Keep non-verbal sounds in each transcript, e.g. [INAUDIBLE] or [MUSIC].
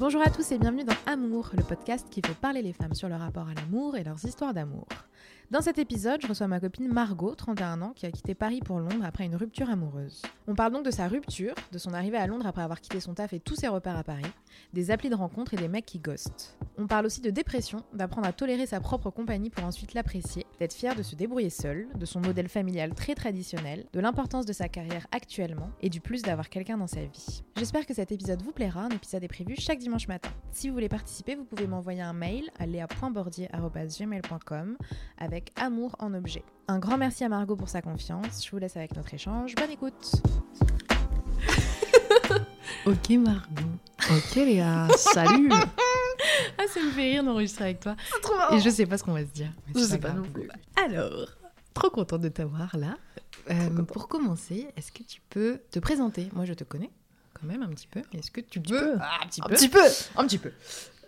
Bonjour à tous et bienvenue dans Amour, le podcast qui fait parler les femmes sur leur rapport à l'amour et leurs histoires d'amour. Dans cet épisode, je reçois ma copine Margot, 31 ans, qui a quitté Paris pour Londres après une rupture amoureuse. On parle donc de sa rupture, de son arrivée à Londres après avoir quitté son taf et tous ses repères à Paris, des applis de rencontre et des mecs qui ghostent. On parle aussi de dépression, d'apprendre à tolérer sa propre compagnie pour ensuite l'apprécier, d'être fière de se débrouiller seule, de son modèle familial très traditionnel, de l'importance de sa carrière actuellement et du plus d'avoir quelqu'un dans sa vie. J'espère que cet épisode vous plaira, un épisode est prévu chaque dimanche matin. Si vous voulez participer, vous pouvez m'envoyer un mail à lea.bordier.gmail.com avec amour en objet. Un grand merci à Margot pour sa confiance, je vous laisse avec notre échange, bonne écoute [LAUGHS] Ok Margot. Ok Léa. Salut. Ah ça me fait rire d'enregistrer avec toi. trop. Et je sais pas ce qu'on va se dire. mais Je sais pas grave. non plus. Alors, trop contente de t'avoir là. Euh, pour commencer, est-ce que tu peux te présenter? Moi, je te connais quand même un petit peu. Est-ce que tu peux Ah, un petit Un peu, petit peu. un petit peu.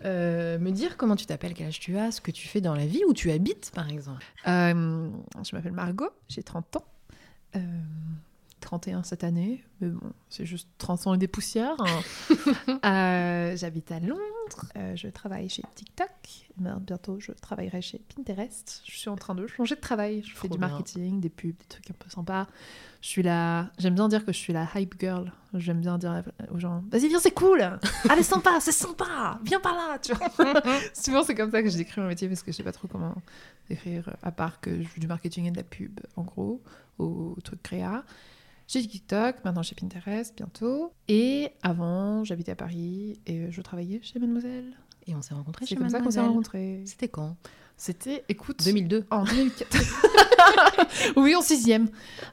Euh, me dire comment tu t'appelles, quel âge tu as, ce que tu fais dans la vie, où tu habites, par exemple. Euh, je m'appelle Margot, j'ai 30 ans. Euh, 31 cette année, mais bon, c'est juste 30 ans et des poussières. hein. [LAUGHS] Euh, J'habite à Londres, euh, je travaille chez TikTok, mais bientôt je travaillerai chez Pinterest. Je suis en train de changer de travail, je fais du bien. marketing, des pubs, des trucs un peu sympas. Je suis la... J'aime bien dire que je suis la hype girl. J'aime bien dire aux gens, vas-y viens c'est cool [LAUGHS] Allez sympa, c'est sympa Viens par là tu vois [LAUGHS] Souvent c'est comme ça que je décris mon métier parce que je sais pas trop comment décrire, à part que je fais du marketing et de la pub, en gros, au truc créa. J'ai TikTok, maintenant chez Pinterest, bientôt. Et avant, j'habitais à Paris et je travaillais chez Mademoiselle. Et on s'est rencontrés C'est chez comme ça qu'on s'est Mademoiselle. rencontrés. C'était quand? C'était, écoute, 2002. en 2014. [LAUGHS] oui, en sixième.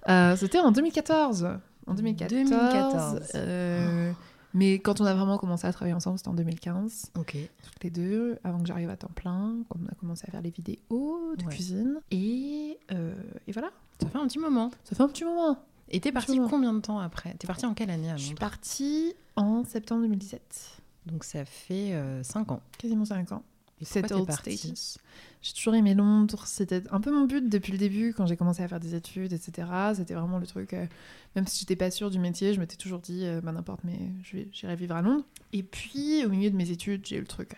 Euh, C'était en 2014. En 2014. 2014. euh, mais quand on a vraiment commencé à travailler ensemble, c'était en 2015 Ok. toutes les deux, avant que j'arrive à temps plein, quand on a commencé à faire les vidéos de Ouais. cuisine. Et, euh, et voilà, Ça fait un petit moment. ça fait un petit moment. Et t'es partie combien de temps après? T'es partie en quelle année à Je suis partie en septembre 2017, Donc ça fait 5 ans. quasiment 5 ans. Et Cette old status. J'ai toujours aimé Londres, c'était un peu mon but depuis le début, quand j'ai commencé à faire des études, etc. C'était vraiment le truc, euh, même si j'étais pas sûre du métier, je m'étais toujours dit, euh, bah, n'importe, mais j'irai vivre à Londres. Et puis, au milieu de mes études, j'ai eu le truc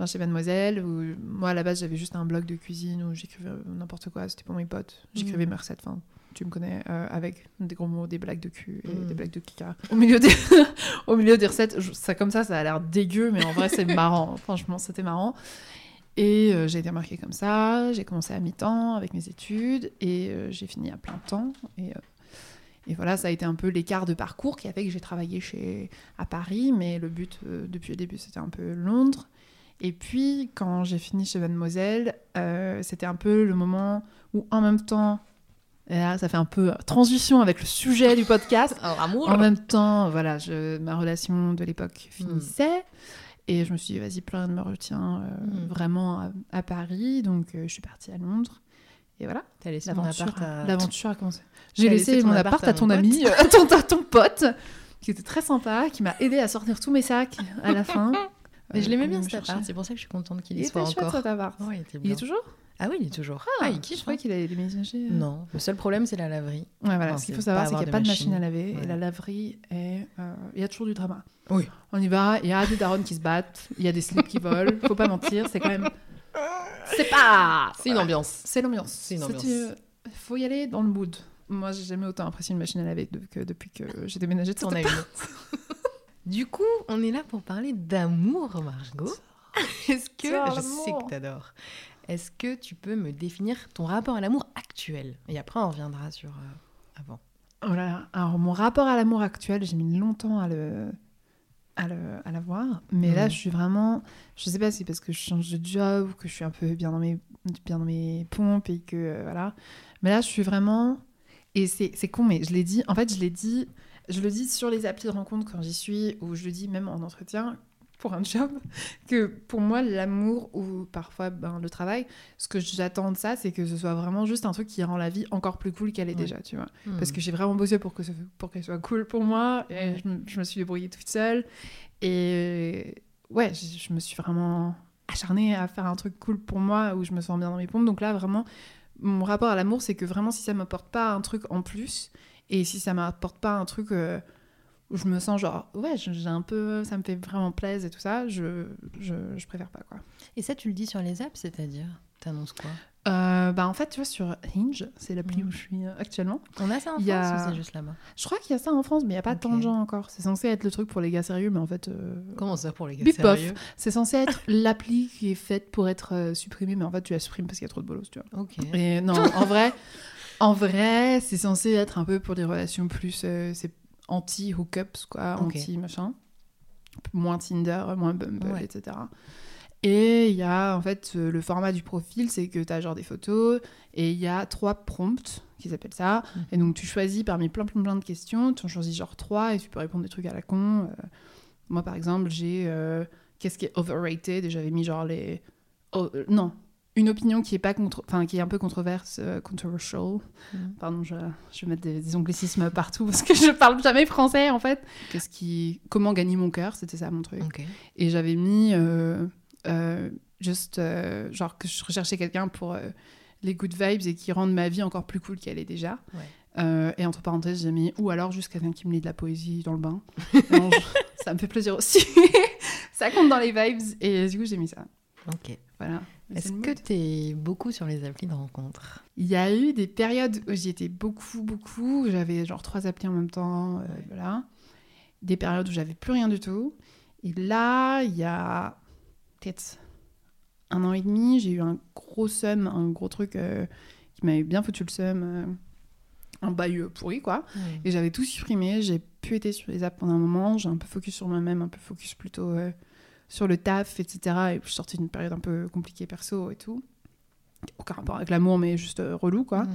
euh, chez Mademoiselle, où moi, à la base, j'avais juste un blog de cuisine où j'écrivais euh, n'importe quoi, c'était pour mes potes. J'écrivais Mhm. mes recettes, enfin, tu me connais, euh, avec des gros mots, des blagues de cul et Mhm. des blagues de kika. Au milieu des, [LAUGHS] au milieu des recettes, je- ça comme ça, ça a l'air dégueu, mais en vrai, c'est [LAUGHS] marrant. Franchement, c'était marrant. Et euh, j'ai été remarquée comme ça. J'ai commencé à mi-temps avec mes études et euh, j'ai fini à plein temps. Et, et voilà, ça a été un peu l'écart de parcours qui a fait que j'ai travaillé chez, à Paris, mais le but depuis le début, c'était un peu Londres. Et puis, quand j'ai fini chez Mademoiselle, euh, c'était un peu le moment où, en même temps, là, ça fait un peu transition avec le sujet du podcast. [LAUGHS] Alors, amour En même temps, voilà, je, ma relation de l'époque finissait. Et je me suis dit, vas-y, plein de me retient euh, Mm. vraiment à, à Paris. Donc, euh, je suis partie à Londres. Et voilà, T'as laissé ton appart à... l'aventure a commencé. J'ai laissé mon appart à ton ami, euh, [LAUGHS] à ton, à ton pote, qui était très sympa, qui m'a aidé à sortir tous mes sacs à la fin. Mais je Euh, l'aimais pour bien cet appart, c'est pour ça que je suis contente qu'il Il y était soit chouette encore. cet appart. Ouais, il était Il est toujours Ah oui, il est toujours. Ah, il je kiffe. croyais hein. qu'il avait déménagé. Non, le seul problème c'est la laverie. Ouais, voilà. Ce qu'il faut savoir, c'est qu'il n'y a pas de machine à laver. Ouais. Et la laverie est. euh, Il y a toujours du drama. Oui. On y va, il y a des darons qui se battent, il y a des slips qui volent. Faut pas mentir, c'est quand même. [LAUGHS] C'est pas. C'est une ambiance. C'est l'ambiance. C'est une ambiance. euh, faut y aller dans le mood. Moi, j'ai jamais autant apprécié une machine à laver que depuis que j'ai déménagé de T'en as une. [LAUGHS] du coup, on est là pour parler d'amour, Margot. Est-ce que je sais que t'adores Est-ce que tu peux me définir ton rapport à l'amour actuel? Et après, on reviendra sur euh, avant. Oh là là. Alors, mon rapport à l'amour actuel, j'ai mis longtemps à le, à le, à l'avoir. Mais là, Mhm. je suis vraiment. Je sais pas si c'est parce que je change de job ou que je suis un peu bien dans mes, bien dans mes pompes et que. euh, voilà. Mais là, je suis vraiment. Et c'est c'est con, mais je l'ai dit. En fait, je l'ai dit. je le dis sur les applis de rencontre quand j'y suis, ou je le dis même en entretien pour un job, que pour moi, l'amour ou parfois ben, le travail, ce que j'attends de ça, c'est que ce soit vraiment juste un truc qui rend la vie encore plus cool qu'elle est Ouais. déjà, tu vois. Hmm. Parce que j'ai vraiment bossé pour que ce- pour qu'elle soit cool pour moi, et je, me, je me suis débrouillée toute seule. Et ouais, je, je me suis vraiment acharnée à faire un truc cool pour moi, où je me sens bien dans mes pompes. Donc là, vraiment, mon rapport à l'amour, c'est que vraiment, si ça m'apporte pas un truc en plus, et si ça m'apporte pas un truc euh, où je me sens genre, ouais, j'ai un peu, ça me fait vraiment plaisir et tout ça, je, je, je préfère pas, quoi. Et ça, tu le dis sur les apps, c'est-à-dire T'annonces quoi? Euh, bah en fait, tu vois, sur Hinge, c'est l'appli Mhm. où je suis euh, actuellement. On a ça en France y a- ou c'est juste là-bas? Je crois qu'il y a ça en France, mais il n'y a pas tant de gens encore. C'est censé être le truc pour les gars sérieux, mais en fait, euh, Comment ça pour les gars Bip sérieux? C'est censé être [LAUGHS] l'appli qui est faite pour être euh, supprimée, mais en fait, tu la supprimes parce qu'il y a trop de bolos, tu vois. Ok. Et non, en vrai, en vrai, c'est censé être un peu pour des relations plus, euh, c'est anti-hookups, quoi, anti-machin. Moins Tinder, moins Bumble, Ouais. etc. Et il y a, en fait, euh, le format du profil, c'est que tu as genre des photos, et il y a trois prompts, qu'ils appellent ça. Mhm. Et donc, tu choisis parmi plein, plein, plein de questions, tu en choisis genre trois, et tu peux répondre des trucs à la con. Euh, moi, par exemple, j'ai euh, qu'est-ce qui est overrated, et j'avais mis genre les... oh, euh, non, une opinion qui est pas contre, enfin qui est un peu controverse, euh, controversial. Mhm. Pardon, je, je vais mettre des, des anglicismes partout parce que je parle jamais français en fait. Qu'est-ce qui, comment gagner mon cœur, c'était ça mon truc. Et j'avais mis euh, euh, juste genre que je recherchais quelqu'un pour les good vibes et qui rendent ma vie encore plus cool qu'elle est déjà. Ouais. Et entre parenthèses, j'ai mis ou alors juste quelqu'un qui me lit de la poésie dans le bain. [LAUGHS] Non, je- ça me fait plaisir aussi. [LAUGHS] ça compte dans les vibes et du coup j'ai mis ça. Ok. Voilà. Est-ce que mood. t'es beaucoup sur les applis de rencontre Il y a eu des périodes où j'y étais beaucoup, beaucoup. J'avais genre trois applis en même temps. euh. Voilà. Des périodes où j'avais plus rien du tout. Et là, il y a peut-être un an et demi, j'ai eu un gros seum, un gros truc euh, qui m'avait bien foutu le seum. euh, un bail euh, pourri, quoi. Et j'avais tout supprimé. J'ai pu été sur les apps pendant un moment. J'ai un peu focus sur moi-même, un peu focus plutôt sur le taf, etc. Et je suis sortie d'une période un peu compliquée perso et tout. Aucun rapport avec l'amour, mais juste euh, relou, quoi. Mhm.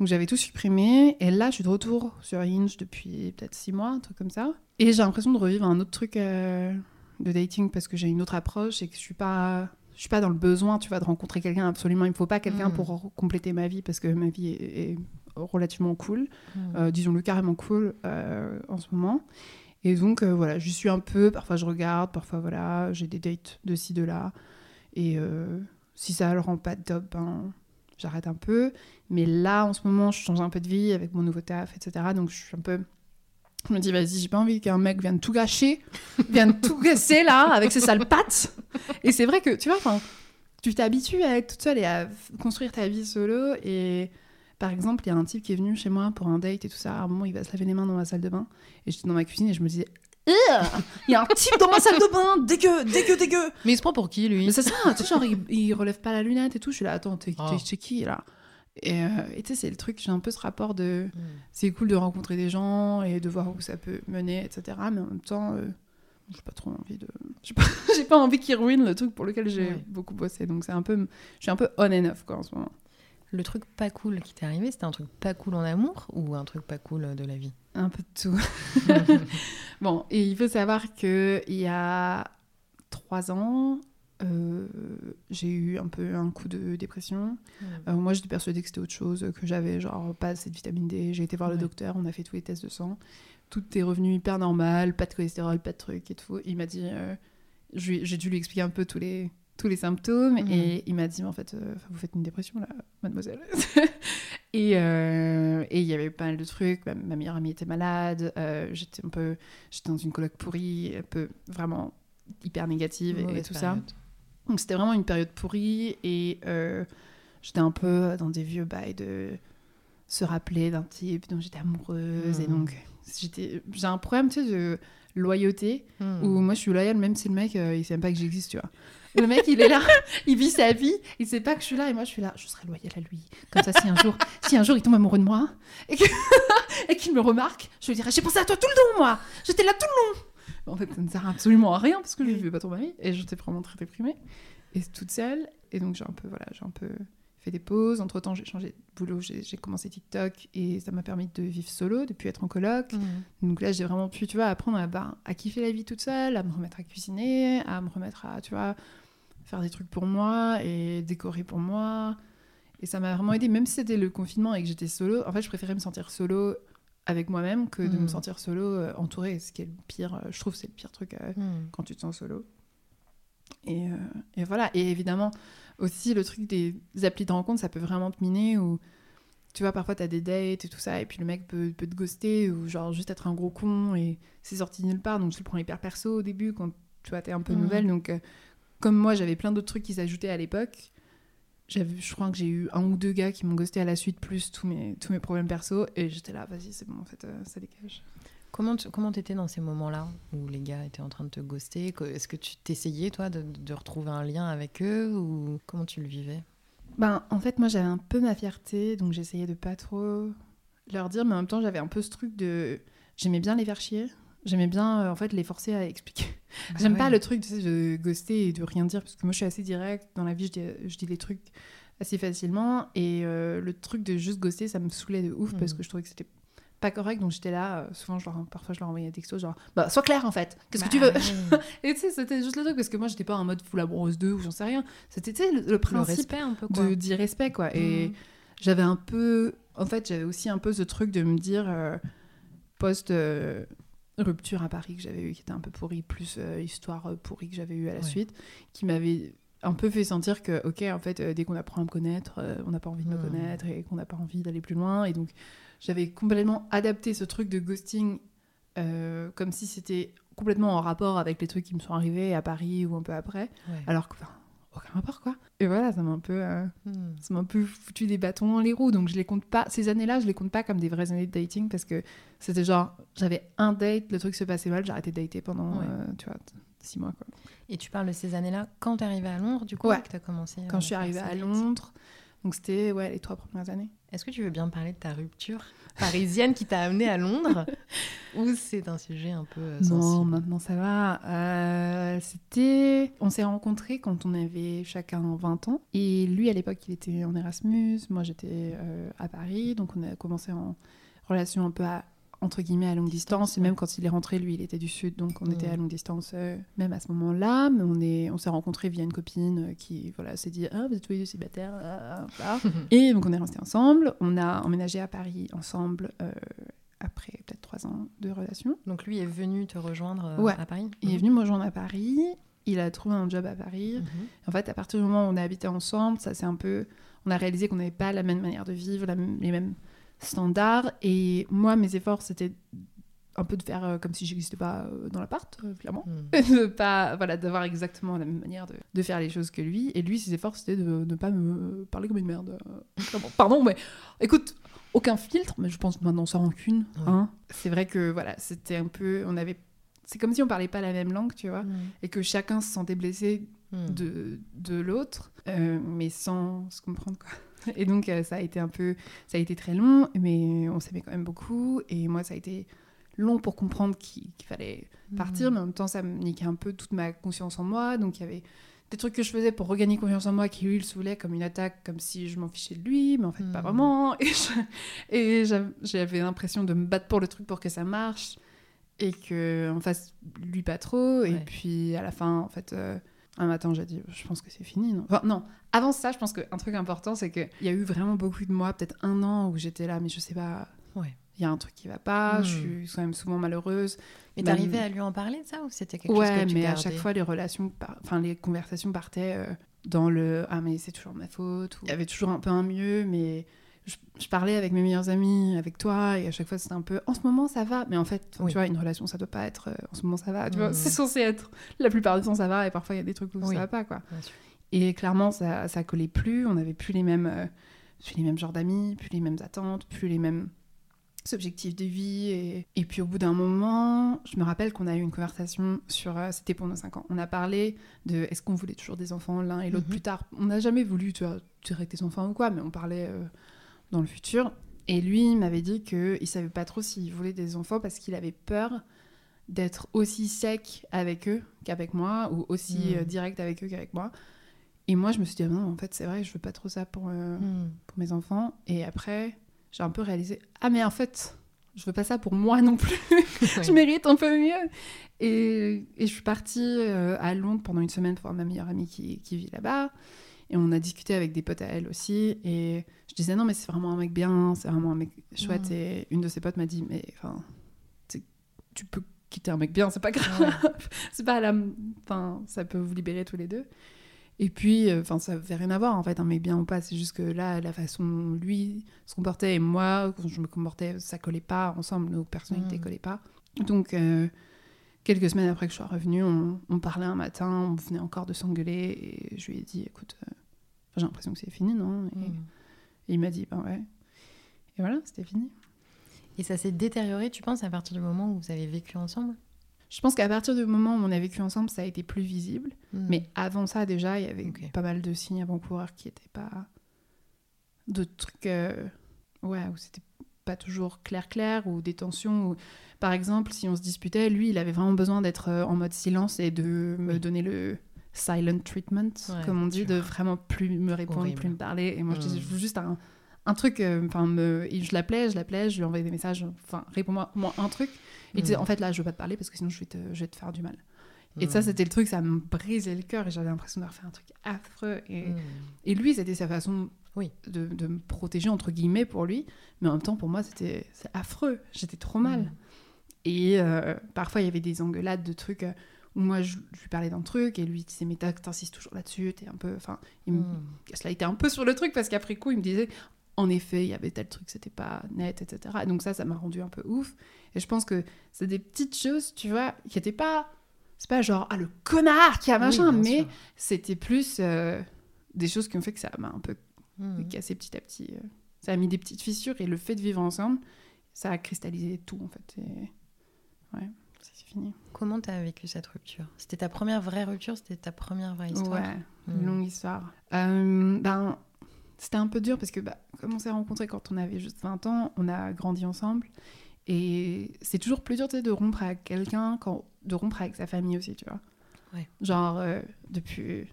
Donc j'avais tout supprimé. Et là, je suis de retour sur Hinge depuis peut-être six mois, un truc comme ça. Et j'ai l'impression de revivre un autre truc euh, de dating parce que j'ai une autre approche et que je suis pas. Je suis pas dans le besoin, tu vois, de rencontrer quelqu'un. Absolument, il me faut pas quelqu'un Mm. pour compléter ma vie parce que ma vie est, est relativement cool Mhm. euh, disons-le carrément cool euh, en ce moment. Et donc euh, voilà, je suis un peu, parfois je regarde, parfois voilà, j'ai des dates de ci, de là. Et euh, si ça le rend pas top, ben, j'arrête un peu. Mais là, en ce moment, je change un peu de vie avec mon nouveau taf, etc. Donc je suis un peu. Je me dis, vas-y, j'ai pas envie qu'un mec vienne tout gâcher, vienne tout casser là, avec ses sales pattes. Et c'est vrai que, tu vois, tu t'habitues à être toute seule et à construire ta vie solo. Et par exemple, il y a un type qui est venu chez moi pour un date et tout ça. À un moment, il va se laver les mains dans ma salle de bain. Et j'étais dans ma cuisine et je me disais, il y a un type dans ma salle de bain, dégueu, dégueu, dégueu. Mais il se prend pour qui, lui? Mais c'est ça, tu sais, genre, il, il relève pas la lunette et tout. Je suis là, attends, t'es Oh. qui là? Et euh, et tu sais, c'est le truc, j'ai un peu ce rapport de. Mhm. C'est cool de rencontrer des gens et de voir où ça peut mener, etc. Mais en même temps, euh, j'ai pas trop envie de. J'ai pas, [LAUGHS] pas envie qu'ils ruinent le truc pour lequel j'ai Ouais. beaucoup bossé. Donc c'est un peu. Je suis un peu on and off quoi en ce moment. Le truc pas cool qui t'est arrivé, c'était un truc pas cool en amour ou un truc pas cool de la vie? Un peu de tout. [LAUGHS] bon, et il faut savoir que il y a trois ans, euh, j'ai eu un peu un coup de dépression. Euh, moi, j'étais persuadée que c'était autre chose, que j'avais genre pas assez de vitamine D. J'ai été voir le docteur, on a fait tous les tests de sang. Tout est revenu hyper normal, pas de cholestérol, pas de trucs et tout. Il m'a dit, euh, j'ai dû lui expliquer un peu tous les tous les symptômes Mhm. et il m'a dit en fait euh, vous faites une dépression là mademoiselle [LAUGHS] et euh, et il y avait pas mal de trucs ma, ma meilleure amie était malade euh, j'étais un peu j'étais dans une coloc pourrie un peu vraiment hyper négative et- tout ça donc c'était vraiment une période pourrie et j'étais un peu dans des vieux bails de se rappeler d'un type dont j'étais amoureuse et Mhm. donc j'étais j'ai un problème tu sais de loyauté Mhm. où moi je suis loyale même si le mec il sait même pas que j'existe tu vois le mec il est là [LAUGHS] il vit sa vie il sait pas que je suis là et moi je suis là je serai loyale à lui comme ça si un jour si un jour il tombe amoureux de moi et [LAUGHS] qu'il me remarque je lui dirai j'ai pensé à toi tout le long moi j'étais là tout le long en fait ça ne sert absolument à rien parce que je ne vais pas tomber ma vie et j'étais vraiment très déprimée et toute seule et donc j'ai un peu voilà j'ai un peu fait des pauses. Entre temps, j'ai changé de boulot, j'ai commencé TikTok et ça m'a permis de vivre solo, de plus être en coloc. Mm. Donc là, j'ai vraiment pu, tu vois, apprendre à, bah, à kiffer la vie toute seule, à me remettre à cuisiner, à me remettre à, tu vois, faire des trucs pour moi et décorer pour moi. Et ça m'a vraiment aidé, même si c'était le confinement et que j'étais solo. En fait, je préférais me sentir solo avec moi-même que de me sentir solo euh, entourée. Ce qui est le pire, euh, je trouve, c'est le pire truc euh, Mm. quand tu te sens solo. Et, euh, et voilà. Et évidemment, aussi, le truc des applis de rencontre, ça peut vraiment te miner ou tu vois, parfois t'as des dates et tout ça, et puis le mec peut, peut te ghoster ou genre juste être un gros con et c'est sorti nulle part. Donc tu le prends hyper perso au début quand tu vois, t'es un peu Mhm. nouvelle. Donc, comme moi, j'avais plein d'autres trucs qui s'ajoutaient à l'époque. Je crois que j'ai eu un ou deux gars qui m'ont ghosté à la suite, plus tous mes, tous mes problèmes perso. Et j'étais là, vas-y, c'est bon, en fait, euh, ça dégage. Comment tu comment t'étais dans ces moments-là où les gars étaient en train de te ghoster? Est-ce que tu t'essayais, toi, de, de retrouver un lien avec eux ou comment tu le vivais? Ben, en fait, moi, j'avais un peu ma fierté, donc j'essayais de pas trop leur dire, mais en même temps, j'avais un peu ce truc de. J'aimais bien les faire chier. J'aimais bien, euh, en fait, les forcer à expliquer. [LAUGHS] J'aime Bah pas ouais. le truc tu sais, de ghoster et de rien dire, parce que moi, je suis assez directe. Dans la vie, je dis, je dis les trucs assez facilement. Et euh, le truc de juste ghoster, ça me saoulait de ouf, parce Mhm. que je trouvais que c'était pas correct. Donc, j'étais là, euh, souvent, je leur, parfois, je leur envoyais des textos, genre, bah, sois clair, en fait. Qu'est-ce que tu veux? Bah ouais. [LAUGHS] Et tu sais, c'était juste le truc, parce que moi, j'étais pas en mode full amoureuse d'eux ou j'en sais rien. C'était, tu sais, le, principe respect un peu, quoi. de d'irrespect quoi et Mhm. j'avais un peu en fait j'avais aussi un peu ce truc de me dire post rupture à Paris que j'avais eu qui était un peu pourri plus euh, histoire euh, pourrie que j'avais eu à la Ouais. suite qui m'avait un peu fait sentir que ok en fait euh, dès qu'on apprend à me connaître euh, on n'a pas envie de me Mhm. connaître et qu'on n'a pas envie d'aller plus loin et donc j'avais complètement adapté ce truc de ghosting comme si c'était complètement en rapport avec les trucs qui me sont arrivés à Paris ou un peu après Ouais. alors que enfin, aucun rapport quoi et voilà ça m'a un peu euh, Mm. ça m'a un peu foutu des bâtons dans les roues, donc je les compte pas. Ces années-là, je les compte pas comme des vraies années de dating parce que c'était genre, j'avais un date, le truc se passait mal, j'ai arrêté de dater pendant, Ouais. euh, tu vois, six mois quoi. Et tu parles de ces années-là quand t'es arrivée à Londres, du coup, Ouais. que t'as commencé Quand euh, je suis arrivée à dates Londres, donc c'était ouais les trois premières années. Est-ce que tu veux bien parler de ta rupture parisienne qui t'a amenée à Londres [LAUGHS] Ou c'est un sujet un peu euh, Non, sensible maintenant ça va. Euh, c'était, on s'est rencontrés quand on avait chacun 20 ans, et lui à l'époque il était en Erasmus, moi j'étais euh, à Paris, donc on a commencé en relation un peu à entre guillemets à longue distance et même quand il est rentré lui il était du sud donc on était à longue distance euh, même à ce moment-là. Mais on est on s'est rencontrés via une copine euh, qui voilà s'est dit ah vous êtes tous les deux célibataires ah, ah, ah. [LAUGHS] et donc on est restés ensemble. On a emménagé à Paris ensemble euh, après peut-être trois ans de relation. Donc lui est venu te rejoindre euh, Ouais. à Paris il est venu me rejoindre à Paris. Il a trouvé un job à Paris. Mhm. en fait à partir du moment où on a habité ensemble ça c'est un peu on a réalisé qu'on n'avait pas la même manière de vivre la même- les mêmes standards et moi mes efforts c'était un peu de faire euh, comme si j'existais pas euh, dans l'appart euh, clairement Mm. [LAUGHS] de pas voilà d'avoir exactement la même manière de, de faire les choses que lui et lui ses efforts c'était de ne pas me parler comme une merde [LAUGHS] pardon mais écoute aucun filtre mais je pense maintenant sans rancune Ouais. hein. c'est vrai que voilà c'était un peu on avait c'est comme si on parlait pas la même langue tu vois Mm. et que chacun se sentait blessé Mm. de, de l'autre, mais sans se comprendre quoi. Et donc euh, ça a été un peu, ça a été très long, mais on s'aimait quand même beaucoup. Et moi ça a été long pour comprendre qu'il fallait partir, Mm. mais en même temps ça me niquait un peu toute ma confiance en moi. Donc il y avait des trucs que je faisais pour regagner confiance en moi qui lui le saoulait comme une attaque, comme si je m'en fichais de lui, mais en fait pas Mm. vraiment. [LAUGHS] Et j'avais l'impression de me battre pour le truc pour que ça marche et que en face lui pas trop. Et puis à la fin en fait. euh, un matin, j'ai dit, je pense que c'est fini. Non, enfin, non. avant ça, je pense qu'un truc important, c'est qu'il y a eu vraiment beaucoup de mois, peut-être un an, où j'étais là, mais je sais pas, Ouais. il y a un truc qui va pas, Hmm. je suis quand même souvent malheureuse. Mais Même- t'arrivais à lui en parler de ça ou c'était quelque ouais, chose que tu mais à chaque fois, les relations, par- enfin, les conversations partaient euh, dans le ah, mais c'est toujours ma faute. ou Il y avait toujours un peu un mieux, mais je, je parlais avec mes meilleurs amis, avec toi, et à chaque fois, c'était un peu en ce moment, ça va. Mais en fait, Oui. tu vois, une relation, ça doit pas être euh, en ce moment, ça va. Tu vois, Mhm. [LAUGHS] c'est censé être la plupart du temps, ça va, et parfois, il y a des trucs où Oui. ça va pas, quoi. Et clairement, ça, ça collait plus. On n'avait plus les mêmes, euh, plus les mêmes genres d'amis, plus les mêmes attentes, plus les mêmes objectifs de vie. Et, et puis au bout d'un moment, je me rappelle qu'on a eu une conversation sur. euh, C'était pour nos 5 ans. On a parlé de est-ce qu'on voulait toujours des enfants l'un et l'autre Mhm. plus tard? On n'a jamais voulu, tu vois, directer des enfants ou quoi, mais on parlait euh, dans le futur. Et lui, il m'avait dit qu'il ne savait pas trop s'il voulait des enfants parce qu'il avait peur d'être aussi sec avec eux qu'avec moi, ou aussi Mhm. euh, direct avec eux qu'avec moi. Et moi, je me suis dit, ah non, en fait, c'est vrai, je veux pas trop ça pour, euh, Hmm. pour mes enfants. Et après, j'ai un peu réalisé, ah, mais en fait, je veux pas ça pour moi non plus. [LAUGHS] [LAUGHS] je mérite un peu mieux. Et, et je suis partie euh, à Londres pendant une semaine pour voir ma meilleure amie qui, qui vit là-bas. Et on a discuté avec des potes à elle aussi. Et je disais, non, mais c'est vraiment un mec bien, c'est vraiment un mec chouette. Mhm. Et une de ses potes m'a dit, mais enfin, tu peux quitter un mec bien, c'est pas grave. [LAUGHS] c'est pas la. Enfin, ça peut vous libérer tous les deux. Et puis, euh, enfin, ça fait rien à voir en fait, un mec bien ou pas. C'est juste que là, la façon dont lui se comportait et moi, quand je me comportais, ça collait pas ensemble, nos personnalités Mhm. collaient pas. Donc, euh, quelques semaines après que je sois revenue, on, on parlait un matin, on venait encore de s'engueuler et je lui ai dit, écoute, euh, j'ai l'impression que c'est fini, non? Et, Hmm. et il m'a dit, ben ouais. Et voilà, c'était fini. Et ça s'est détérioré, tu penses, à partir du moment où vous avez vécu ensemble? Je pense qu'à partir du moment où on a vécu ensemble, ça a été plus visible. Hmm. Mais avant ça, déjà, il y avait pas mal de signes avant-coureurs qui n'étaient pas. de trucs. euh, Ouais, où c'était pas toujours clair-clair, ou des tensions. Ou... Par exemple, si on se disputait, lui, il avait vraiment besoin d'être euh, en mode silence et de me Oui. donner le silent treatment, Ouais, comme on dit, de vraiment plus me répondre, Horrible. plus me parler. Et moi, je disais, Mm. je veux juste un, un truc. euh, Enfin, et je l'appelais, je l'appelais, je lui envoyais des messages. Enfin, réponds-moi moi un truc. Et il disait, Mm. en fait, là, je veux pas te parler parce que sinon, je vais te, je vais te faire du mal. Et ça, Hmm. c'était le truc, ça me brisait le cœur et j'avais l'impression d'avoir fait un truc affreux. Et, Hmm. et lui, c'était sa façon Oui. de, de me protéger, entre guillemets, pour lui. Mais en même temps, pour moi, c'était affreux. J'étais trop mal. Hmm. Et euh, parfois, il y avait des engueulades de trucs euh, où moi, je, je lui parlais d'un truc et lui, disait, mais t'insistes toujours là-dessus, t'es un peu. Enfin, il me- cela était un peu sur le truc parce qu'après coup, il me disait, en effet, il y avait tel truc, c'était pas net, etc. Et donc ça, ça m'a rendu un peu ouf. Et je pense que c'est des petites choses, tu vois, qui étaient pas. C'est pas genre, ah, le connard qui a machin, mais c'était plus euh, des choses qui ont fait que ça m'a un peu Hmm. cassé petit à petit. euh. Ça a mis des petites fissures et le fait de vivre ensemble, ça a cristallisé tout en fait. Et... Ouais, c'est fini. Comment t'as vécu cette rupture? C'était ta première vraie rupture C'était ta première vraie histoire? Ouais, Hmm. longue histoire. Euh, ben, c'était un peu dur parce que bah, comme on s'est rencontrés quand on avait juste 20 ans, on a grandi ensemble. Et c'est toujours plus dur tu sais, de rompre avec quelqu'un, quand... de rompre avec sa famille aussi, tu vois. Ouais. Genre, euh, depuis.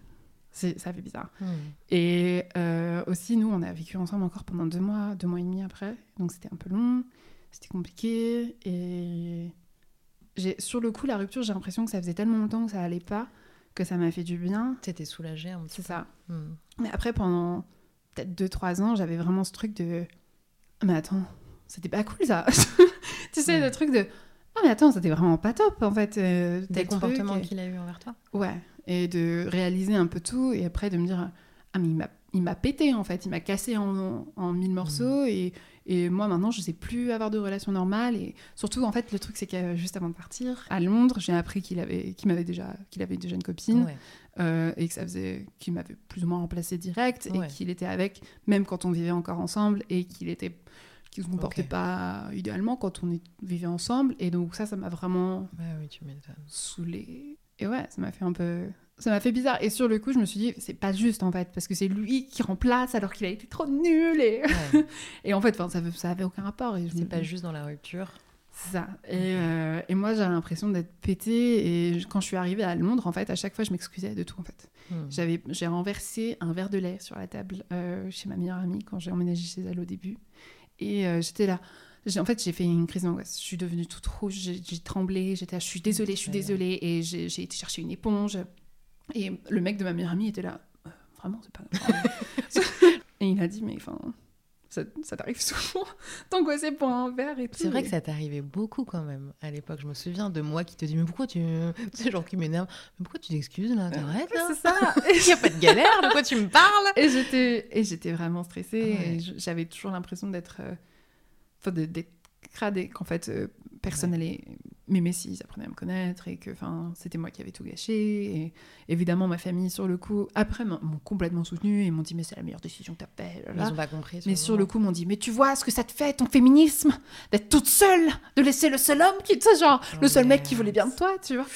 Ça fait bizarre. Hmm. Et euh, aussi, nous, on a vécu ensemble encore pendant deux mois, deux mois et demi après. Donc c'était un peu long, c'était compliqué. Et sur le coup, la rupture, j'ai l'impression que ça faisait tellement longtemps que ça allait pas, que ça m'a fait du bien. T'étais soulagée un petit C'est ça. peu Hmm. Mais après, pendant peut-être deux, trois ans, j'avais vraiment ce truc de. Mais attends, c'était pas cool ça. [LAUGHS] tu sais, Ouais. le truc de. Ah, mais attends, c'était vraiment pas top en fait. euh, Des comportements et- qu'il a eu envers toi Ouais, et de réaliser un peu tout et après de me dire ah mais il m'a il m'a pété en fait, il m'a cassé en, en mille morceaux et, et moi maintenant je sais plus avoir de relation normale et surtout en fait le truc c'est que juste avant de partir à Londres j'ai appris qu'il avait qu'il m'avait déjà qu'il avait déjà une copine Ouais. euh, et que ça faisait qu'il m'avait plus ou moins remplacé direct Ouais. et qu'il était avec même quand on vivait encore ensemble et qu'il était qu'il se comportait Ok. pas idéalement quand on vivait ensemble et donc ça ça m'a vraiment Ouais, oui, tu m'étonnes. saoulée. Et ouais, ça m'a fait un peu. Ça m'a fait bizarre. Et sur le coup, je me suis dit, c'est pas juste en fait, parce que c'est lui qui remplace alors qu'il a été trop nul. Et, Ouais. [LAUGHS] et en fait, ça, ça avait aucun rapport. Et je C'est pas juste dans la rupture. C'est ça. Et, euh, et moi, j'avais l'impression d'être pétée. Et quand je suis arrivée à Londres, en fait, à chaque fois, je m'excusais de tout en fait. Hmm. J'avais, j'ai renversé un verre de lait sur la table euh, chez ma meilleure amie quand j'ai emménagé chez elle au début. Et euh, j'étais là. En fait, j'ai fait une crise d'angoisse. Je suis devenue toute rouge, j'ai tremblé, j'étais là, je suis désolée, je suis désolée. Et j'ai j'ai été chercher une éponge. Et le mec de ma meilleure amie était là. Euh, vraiment, c'est pas grave. [LAUGHS] et il a dit, mais enfin, ça, ça t'arrive [LAUGHS] souvent d'angoisser pour un verre et tout. C'est vrai que ça t'arrivait beaucoup quand même à l'époque. Je me souviens de moi qui te dis mais pourquoi tu, tu sais genre qui m'énerve, mais pourquoi tu t'excuses là, t'arrêtes Ouais, là, c'est ça. [LAUGHS] il y a pas de galère, de quoi tu me parles? Et j'étais, vraiment stressée. Ouais. j'avais toujours l'impression d'être, euh, enfin, d'être cradée, qu'en fait, euh, personne n'allait m'aimer s'ils apprenaient à me connaître et que, c'était moi qui avais tout gâché. Et évidemment, ma famille, sur le coup, après, m'ont complètement soutenue et m'ont dit, mais c'est la meilleure décision que t'as faite. Ils ont pas compris. Mais sur le coup, m'ont dit, mais tu vois ce que ça te fait, ton féminisme, d'être toute seule, de laisser le seul homme qui, tu sais, genre, Oh, le seul mec qui voulait bien de toi, tu vois.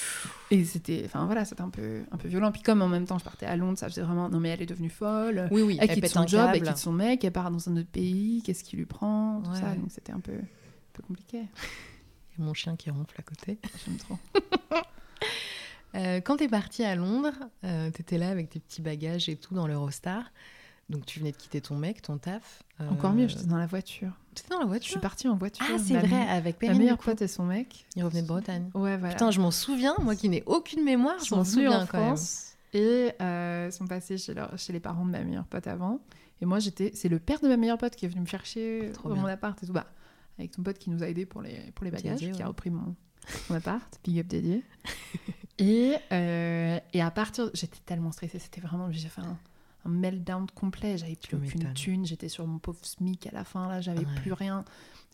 Et c'était, enfin voilà, c'était un peu, un peu violent. Puis comme en même temps, je partais à Londres, ça faisait vraiment, non mais elle est devenue folle. Oui, oui, Elle elle quitte son job, elle quitte son mec, elle part dans un autre pays, qu'est-ce qui lui prend, tout Ouais, ça. ouais. Donc c'était un peu, un peu compliqué. [LAUGHS] Et mon chien qui ronfle à côté. J'aime trop. [LAUGHS] Euh, quand t'es partie à Londres, euh, t'étais là avec tes petits bagages et tout dans l'Eurostar. Donc tu venais de quitter ton mec, ton taf. Euh, Encore mieux, j'étais dans la voiture. T'étais dans la Je voiture suis partie en voiture. Ah, c'est Ma vrai, avec Ma Perrine. meilleure du coup. pote et son mec. Il revenait de Bretagne. Ouais, voilà. Putain, je m'en souviens, moi qui n'ai aucune mémoire, je m'en souviens en quand même. Et euh, sont passés chez, leur- chez les parents de ma meilleure pote avant. Et moi, j'étais, c'est le père de ma meilleure pote qui est venu me chercher dans mon appart et tout. Bah, avec ton pote qui nous a aidés pour les, pour les bagages, qui a repris mon, [LAUGHS] mon appart, big up dédié. et, euh, et à partir, j'étais tellement stressée, c'était vraiment, j'ai fait un, un meltdown complet. J'avais plus aucune thune, j'étais sur mon pauvre SMIC à la fin, là, j'avais Ouais. plus rien.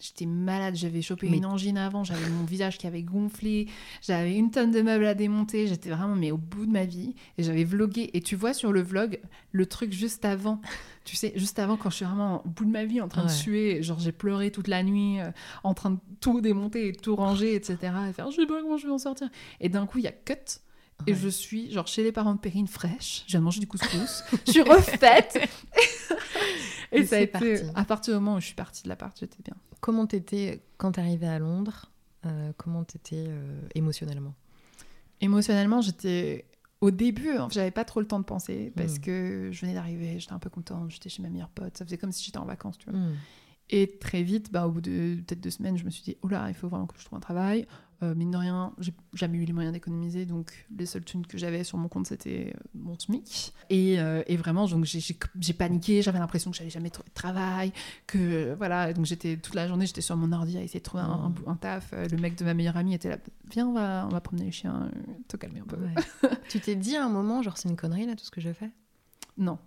J'étais malade, j'avais chopé Mais- une angine avant, j'avais mon visage qui avait gonflé, j'avais une tonne de meubles à démonter, j'étais vraiment mais au bout de ma vie. Et j'avais vlogué. Et tu vois sur le vlog le truc juste avant, tu sais, juste avant quand je suis vraiment au bout de ma vie en train de suer, genre j'ai pleuré toute la nuit euh, en train de tout démonter et tout ranger etc. et faire je sais pas comment je vais en sortir. Et d'un coup il y a cut et je suis genre chez les parents de Perrine fraîche, je viens de manger du couscous, [LAUGHS] je suis refaite et, ça a été parti. à partir du moment où je suis partie de l'appart j'étais bien. Comment t'étais quand t'arrivais à Londres euh, Comment t'étais euh, émotionnellement? Émotionnellement, j'étais. Au début, hein, j'avais pas trop le temps de penser parce Mm. que je venais d'arriver, j'étais un peu contente, j'étais chez ma meilleure pote, ça faisait comme si j'étais en vacances, tu vois. Hmm. Et très vite, bah, au bout de peut-être deux semaines, je me suis dit, oula, il faut vraiment que je trouve un travail. Euh, mine de rien, j'ai jamais eu les moyens d'économiser, donc les seules thunes que j'avais sur mon compte, c'était euh, mon SMIC. Et, euh, et vraiment, donc j'ai- paniqué, j'avais l'impression que j'allais jamais trouver de travail, que euh, voilà, donc j'étais toute la journée, j'étais sur mon ordi à essayer de trouver un, Mm. un taf. Le mec de ma meilleure amie était là, viens, on va, on va promener les chiens, te calmer un peu. Ouais. [LAUGHS] tu t'es dit à un moment, genre c'est une connerie là tout ce que je fais? Non.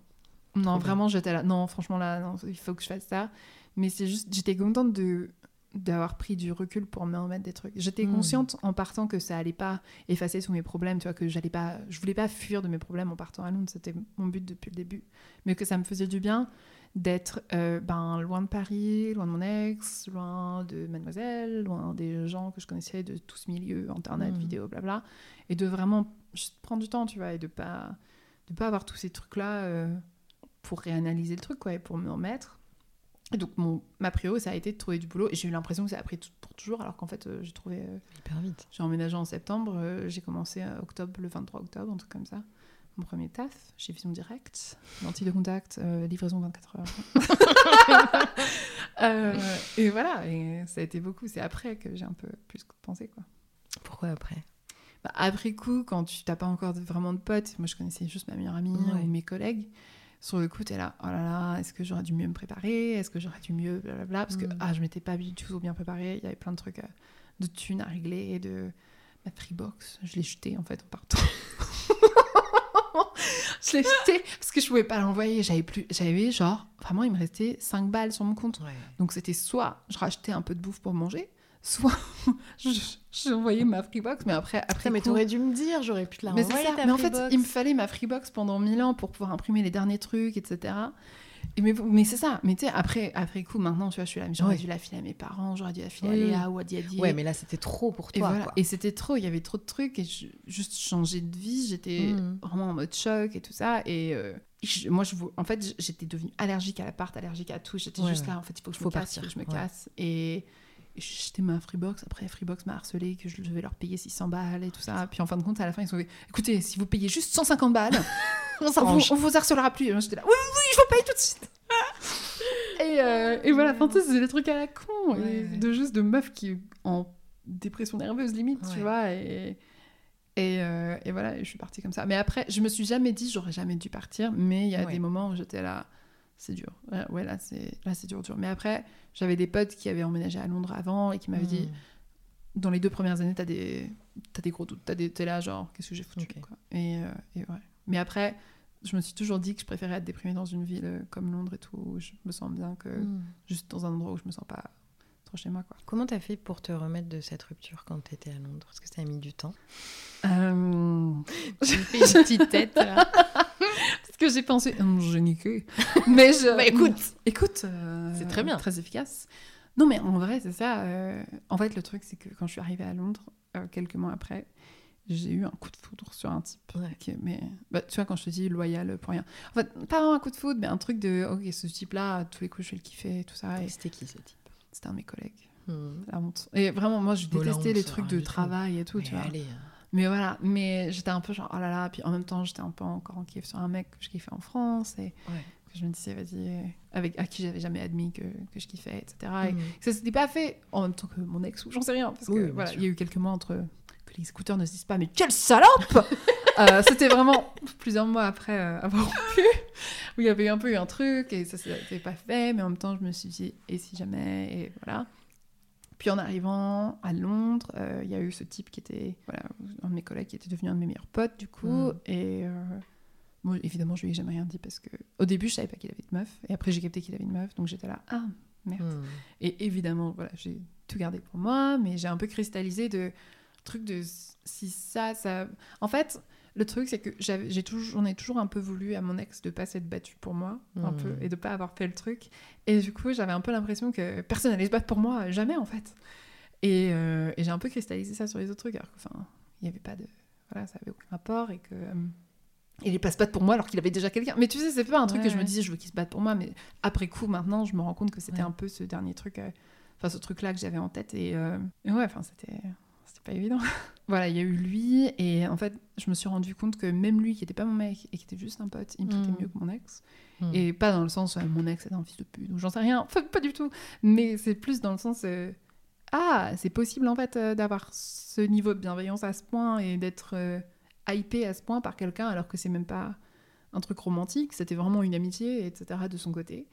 Non, vraiment, j'étais là. Non, franchement, là, non, il faut que je fasse ça. Mais c'est juste, j'étais contente de d'avoir pris du recul pour me remettre des trucs. J'étais Mm. consciente en partant que ça allait pas effacer tous mes problèmes, tu vois, que j'allais pas, je voulais pas fuir de mes problèmes en partant à Londres, c'était mon but depuis le début, mais que ça me faisait du bien d'être euh, ben, loin de Paris, loin de mon ex, loin de Mademoiselle, loin des gens que je connaissais de tout ce milieu, internet, Mm. vidéo, blabla, et de vraiment juste prendre du temps, tu vois, et de pas de pas avoir tous ces trucs là pour réanalyser le truc quoi et pour me remettre et donc mon ma priorité ça a été de trouver du boulot. Et j'ai eu l'impression que ça a pris tout- pour toujours alors qu'en fait euh, j'ai trouvé euh, Hyper vite. j'ai emménagé en septembre euh, j'ai commencé à octobre le 23 octobre un truc comme ça. Mon premier taf chez Vision Direct lentille de contact euh, livraison 24 heures. [LAUGHS] Euh, et voilà et ça a été beaucoup. C'est après que j'ai un peu plus pensé quoi. Pourquoi après? Bah, après coup, quand tu n'as pas encore de- vraiment de potes, moi je connaissais juste ma meilleure amie Ouais. ou mes collègues, sur le coup, tu es là, oh là là, est-ce que j'aurais dû mieux me préparer? Est-ce que j'aurais dû mieux Blablabla. Parce que Mm. ah, je m'étais pas du tout bien préparée, il y avait plein de trucs, euh, de thunes à régler, et de ma Freebox, je l'ai jetée en fait en partant. [LAUGHS] je l'ai jetée parce que je pouvais pas l'envoyer, j'avais plus, j'avais genre, vraiment, il me restait 5 balles sur mon compte. Ouais. Donc c'était soit je rachetais un peu de bouffe pour manger, soit [LAUGHS] je- j'envoyais ma Freebox, mais après, après mais t'aurais dû me dire, j'aurais pu te la mais renvoyer ça. ta Mais en fait, il me fallait ma Freebox pendant mille ans pour pouvoir imprimer les derniers trucs, etc. Et mais mais c'est ça. Mais tu sais, après, après coup, maintenant, tu vois, je suis là, mais j'aurais Ouais. dû la filer à mes parents, j'aurais dû la filer Oui, à. Léa ou à Diadi. Ouais, mais là c'était trop pour et toi. voilà. quoi. Et c'était trop, il y avait trop de trucs et je, juste changer de vie, j'étais Mhm. vraiment en mode choc et tout ça. Et euh, je- moi, je, en fait, j'étais devenue allergique à l'appart, allergique à tout. J'étais Ouais, juste ouais. là, en fait, il faut que je Faut me casse, partir, que je me casse. Et, jeté ma Freebox. Après, Freebox m'a harcelé que je devais leur payer 600 balles et tout ça. Puis en fin de compte, à la fin, ils sont dit écoutez, si vous payez juste 150 balles, [LAUGHS] On vous, on vous harcelera plus. Et moi, J'étais là, oui, oui, oui, je vous paye tout de suite. [LAUGHS] et, euh, et voilà, enfin, c'est des trucs à la con. Ouais. de juste de meufs qui en dépression nerveuse limite, tu vois. Et, et, euh, et voilà, je suis partie comme ça. Mais après, je me suis jamais dit, j'aurais jamais dû partir. Mais il y a Ouais. des moments où j'étais là, c'est dur. Ouais, là, c'est là, c'est dur, dur. Mais après, j'avais des potes qui avaient emménagé à Londres avant et qui m'avaient dit, Mm. dans les deux premières années, t'as des, t'as des gros doutes. T'as des- T'es là, genre, qu'est-ce que j'ai foutu quoi. Et, euh, et ouais. Mais après, je me suis toujours dit que je préférais être déprimée dans une ville euh, comme Londres et tout, où je me sens bien que Mm. juste dans un endroit où je me sens pas trop chez moi. Quoi. Comment t'as fait pour te remettre de cette rupture quand t'étais à Londres? Parce que ça a mis du temps. Euh, [LAUGHS] J'ai fait une petite tête là. [LAUGHS] Que j'ai pensé, Hum, j'ai niqué. Mais je. Bah, écoute. écoute, euh, C'est très bien. très efficace. Non, mais en vrai, c'est ça. euh, En fait, le truc, c'est que quand je suis arrivée à Londres, euh, quelques mois après, j'ai eu un coup de foudre sur un type. Ouais. qui est- mais bah, tu vois, quand je te dis loyal pour rien. En fait, pas vraiment un coup de foudre, mais un truc de, ok, ce type-là, tous les coups, je vais le kiffer et tout ça. Et C'était qui ce type? c'était un de mes collègues. Mm. La honte. Et vraiment, moi, je détestais les trucs va de travail et tout, Mais tu vois. allez, Mais voilà, mais j'étais un peu genre, oh là là, puis en même temps, j'étais un peu encore en kiff sur un mec que je kiffais en France, et Ouais. que je me disais, vas-y, avec, à qui j'avais jamais admis que, que je kiffais, etc. Et Mhm. que ça s'était pas fait en même temps que mon ex, ou j'en sais rien, parce que Oui, voilà, il y a eu quelques mois entre que les écouteurs ne se disent pas, mais quelle salope [LAUGHS] Euh, C'était vraiment plusieurs mois après euh, avoir [LAUGHS] rompu, où il y avait un peu eu un truc, et ça s'était pas fait, mais en même temps, je me suis dit, et si jamais, et voilà. Puis en arrivant à Londres, euh, il y a eu ce type qui était, voilà, un de mes collègues qui était devenu un de mes meilleurs potes, du coup, Mm. et euh, moi, évidemment, je lui ai jamais rien dit parce que au début, je savais pas qu'il avait de meuf, et après, j'ai capté qu'il avait une meuf, donc j'étais là, ah, merde. Hmm. Et évidemment, voilà, j'ai tout gardé pour moi, mais j'ai un peu cristallisé de truc de si ça, ça. En fait, le truc, c'est que j'avais- j'ai toujours, j'en ai toujours un peu voulu à mon ex de pas s'être battu pour moi, un Hmm. peu, et de pas avoir fait le truc. Et du coup, j'avais un peu l'impression que personne allait se battre pour moi, jamais en fait. Et, euh, et j'ai un peu cristallisé ça sur les autres trucs, alors que, enfin, il n'y avait pas de. Voilà, ça avait aucun rapport et que. euh, il est pas se battre pour moi alors qu'il avait déjà quelqu'un. Mais tu sais, c'est pas un truc Ouais, que je me disais, je veux qu'il se batte pour moi, mais après coup, maintenant, je me rends compte que c'était Ouais. un peu ce dernier truc, euh, enfin, ce truc-là que j'avais en tête. Et, euh, et ouais, enfin, c'était. C'était pas évident. [LAUGHS] voilà, il y a eu lui, et en fait, je me suis rendu compte que même lui, qui était pas mon mec et qui était juste un pote, il me traitait Mm. mieux que mon ex. Mm. Et pas dans le sens, euh, mon ex est un fils de pute, ou j'en sais rien, [LAUGHS] enfin, pas du tout. Mais c'est plus dans le sens, euh, ah, c'est possible en fait euh, d'avoir ce niveau de bienveillance à ce point et d'être euh, hypé à ce point par quelqu'un alors que c'est même pas un truc romantique, c'était vraiment une amitié, etc. de son côté.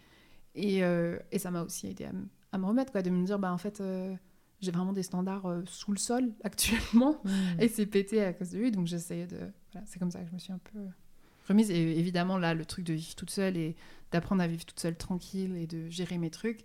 Et, euh, et ça m'a aussi aidé à, me remettre, quoi, de me dire, bah en fait, j'ai vraiment des standards euh, sous le sol [LAUGHS] actuellement. Hmm. Et c'est pété à cause de lui, donc j'essayais de. Voilà, c'est comme ça que je me suis un peu remise. Et évidemment, là, le truc de vivre toute seule et d'apprendre à vivre toute seule tranquille et de gérer mes trucs.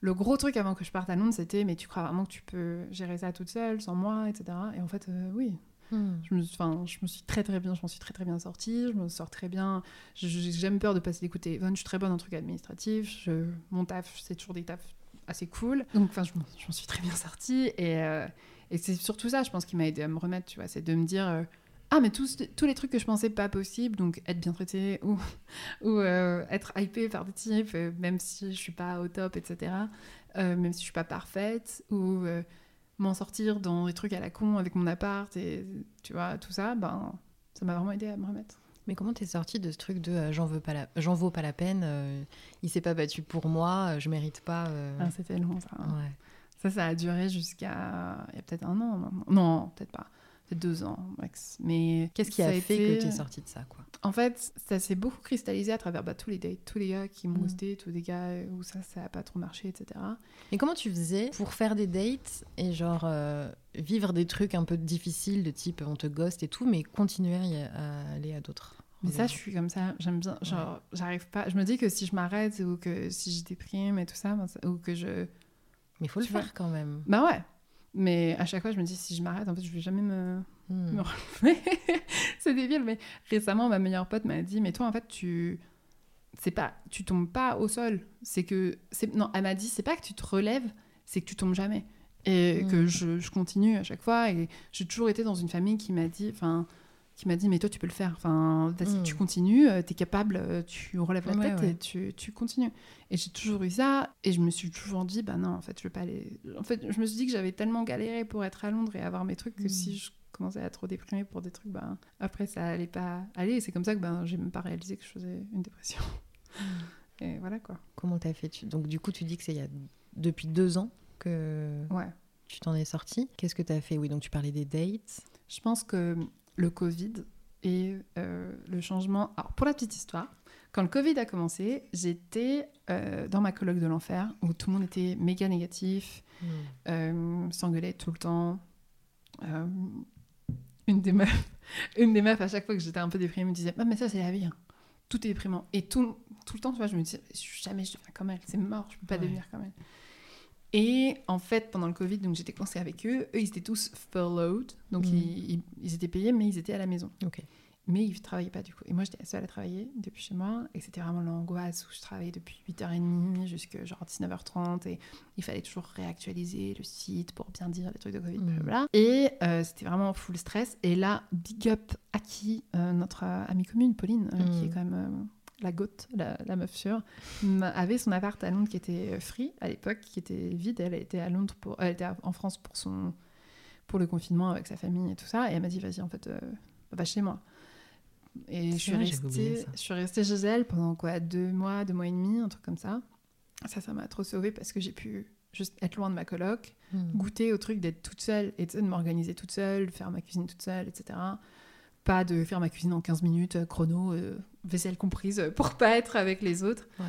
Le gros truc avant que je parte à Londres, c'était mais tu crois vraiment que tu peux gérer ça toute seule, sans moi, etc. Et en fait, euh, oui. Hmm. Je me, suis- enfin, je me suis très très bien, je m'en suis très très bien sortie, je me sors très bien. J'ai jamais peur de passer des coups de téléphone, je suis très bonne en trucs administratifs. Je, mon taf, c'est toujours des tafs assez cool. Donc, enfin, je m'en suis très bien sortie. Et, euh, et c'est surtout ça, je pense, qui m'a aidé à me remettre, tu vois, c'est de me dire. euh, ah, mais tous, tous les trucs que je pensais pas possibles, donc être bien traité ou, [LAUGHS] ou euh, être hypée par des types, même si je suis pas au top, etc. même si je suis pas parfaite, ou m'en sortir dans des trucs à la con avec mon appart, et tu vois, tout ça, ben, ça m'a vraiment aidé à me remettre. Mais comment t'es sortie de ce truc de euh, j'en veux pas la j'en vaux pas la peine euh, il s'est pas battu pour moi euh, je mérite pas euh, Ah, C'était long, ça. hein. ouais. Ça, ça a duré jusqu'à. Il y a peut-être un an maintenant. Non, peut-être pas. Deux ans, max. Mais qu'est-ce qui a fait été- que t'es sortie de ça quoi? En fait, ça s'est beaucoup cristallisé à travers bah, tous les dates, tous les gars qui m'ont Mm. ghosté, tous les gars où ça, ça a pas trop marché, etc. Et comment tu faisais pour faire des dates et genre euh, vivre des trucs un peu difficiles de type on te ghost et tout, mais continuer à, aller à d'autres Mais ça, je suis comme ça. J'aime bien. Genre, j'arrive pas. Je me dis que si je m'arrête ou que si je déprime et tout ça, ben, ou que je. Mais il faut le tu vois. faire quand même. Bah ouais. Mais à chaque fois, je me dis si je m'arrête, en fait, je vais jamais me. Hmm. me [LAUGHS] relever. [LAUGHS] c'est débile, mais récemment, ma meilleure pote m'a dit Mais toi, en fait, tu. C'est pas. Tu tombes pas au sol. C'est que. c'est Non, elle m'a dit C'est pas que tu te relèves, c'est que tu tombes jamais. Et Mm. que je, je continue à chaque fois. Et j'ai toujours été dans une famille qui m'a dit. Enfin. Qui m'a dit, mais toi, tu peux le faire. Enfin, vas-y, Mm. tu continues, euh, t'es capable, euh, tu relèves la Ouais, tête ouais. et tu, tu continues. Et j'ai toujours eu ça. Et je me suis toujours dit, bah non, en fait, je veux pas aller. En fait, je me suis dit que j'avais tellement galéré pour être à Londres et avoir mes trucs que si je commençais à être trop déprimée pour des trucs, ben, après, ça allait pas aller. Et c'est comme ça que ben, j'ai même pas réalisé que je faisais une dépression. Et voilà quoi. Comment t'as fait? Tu- Donc du coup, tu dis que c'est il y a depuis deux ans que Ouais. tu t'en es sortie. Qu'est-ce que t'as fait? Oui, donc tu parlais des dates. Je pense que le Covid et euh, le changement. Alors, pour la petite histoire, quand le Covid a commencé, j'étais euh, dans ma colloque de l'enfer où tout le monde était méga négatif, euh, s'engueulait tout le temps. Une des meufs, [LAUGHS] une des meufs à chaque fois que j'étais un peu déprimée me disait, ah, mais ça c'est la vie, hein. tout est déprimant. Et tout, tout le temps, tu vois, je me disais, jamais je deviens comme elle, c'est mort, je peux pas Ouais. devenir comme elle. Et en fait, pendant le Covid, donc j'étais coincée avec eux. Eux, ils étaient tous furloughed, donc Mhm. ils, ils- ils étaient payés, mais ils étaient à la maison. Mais ils travaillaient pas du coup. Et moi, j'étais la seule à travailler depuis chez moi. Et c'était vraiment l'angoisse où je travaillais depuis 8h30 jusqu'à genre 19h30. Et il fallait toujours réactualiser le site pour bien dire les trucs de Covid. Blablabla. Et euh, c'était vraiment full stress. Et là, big up à qui euh, Notre euh, amie commune, Pauline, qui Mhm. est quand même la gote, la, la meuf sûre, avait son appart à Londres qui était euh, free à l'époque, qui était vide. Elle était à Londres pour, elle était en France pour son pour le confinement avec sa famille et tout ça. Et elle m'a dit, vas-y, en fait, euh, va chez moi. Et je suis, vrai, restée, je suis restée chez elle pendant quoi Deux mois, deux mois et demi, un truc comme ça. Ça, ça m'a trop sauvée parce que j'ai pu juste être loin de ma coloc, Hmm. goûter au truc d'être toute seule et de m'organiser toute seule, faire ma cuisine toute seule, etc. Pas de faire ma cuisine en 15 minutes, euh, chrono, euh, vaisselle comprise, euh, pour pas être avec les autres. Ouais.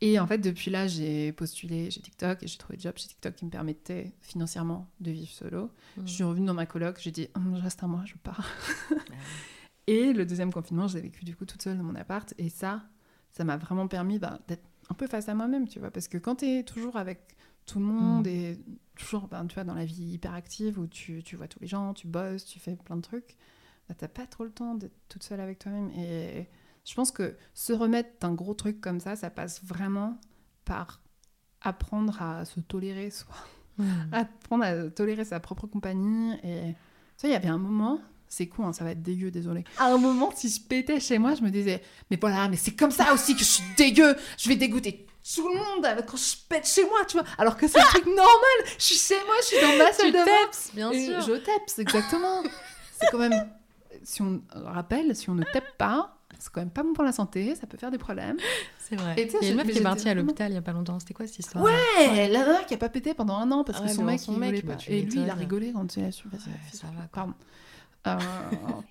Et en fait, depuis là, j'ai postulé chez TikTok et j'ai trouvé le job chez TikTok qui me permettait financièrement de vivre solo. Hmm. Je suis revenue dans ma coloc, j'ai dit, Hum, je reste un mois, je pars. Ah [LAUGHS] Et le deuxième confinement, j'ai vécu du coup toute seule dans mon appart. Et ça, ça m'a vraiment permis bah, d'être un peu face à moi-même, tu vois. Parce que quand tu es toujours avec tout le monde Mm. et toujours, ben, tu vois, dans la vie hyper active où tu, tu vois tous les gens, tu bosses, tu fais plein de trucs, bah, t'as pas trop le temps d'être toute seule avec toi-même. Et je pense que se remettre d'un gros truc comme ça, ça passe vraiment par apprendre à se tolérer [LAUGHS] soi Hmm. apprendre à tolérer sa propre compagnie. Et tu vois, il y avait un moment, c'est con, hein, ça va être dégueu, désolé. À un moment, si je pétais chez moi, je me disais, mais voilà, mais c'est comme ça aussi que je suis dégueu, je vais dégoûter tout le monde quand je pète chez moi, tu vois. Alors que c'est un truc normal, je suis chez moi, je suis dans ma salle de bain. bien sûr. Je teps, exactement. c'est quand même, si on rappelle, si on ne tape pas, c'est quand même pas bon pour la santé, ça peut faire des problèmes. [LAUGHS] C'est vrai. Et il y a une meuf qui est partie à l'hôpital il y a pas longtemps. C'était quoi cette histoire Ouais, la nana qui a pas pété pendant un an parce que Ouais, son mec, son il mec, voulait bah, pas. tu Et lui, il a rigolé quand il a su. Ça va. Pardon. Euh,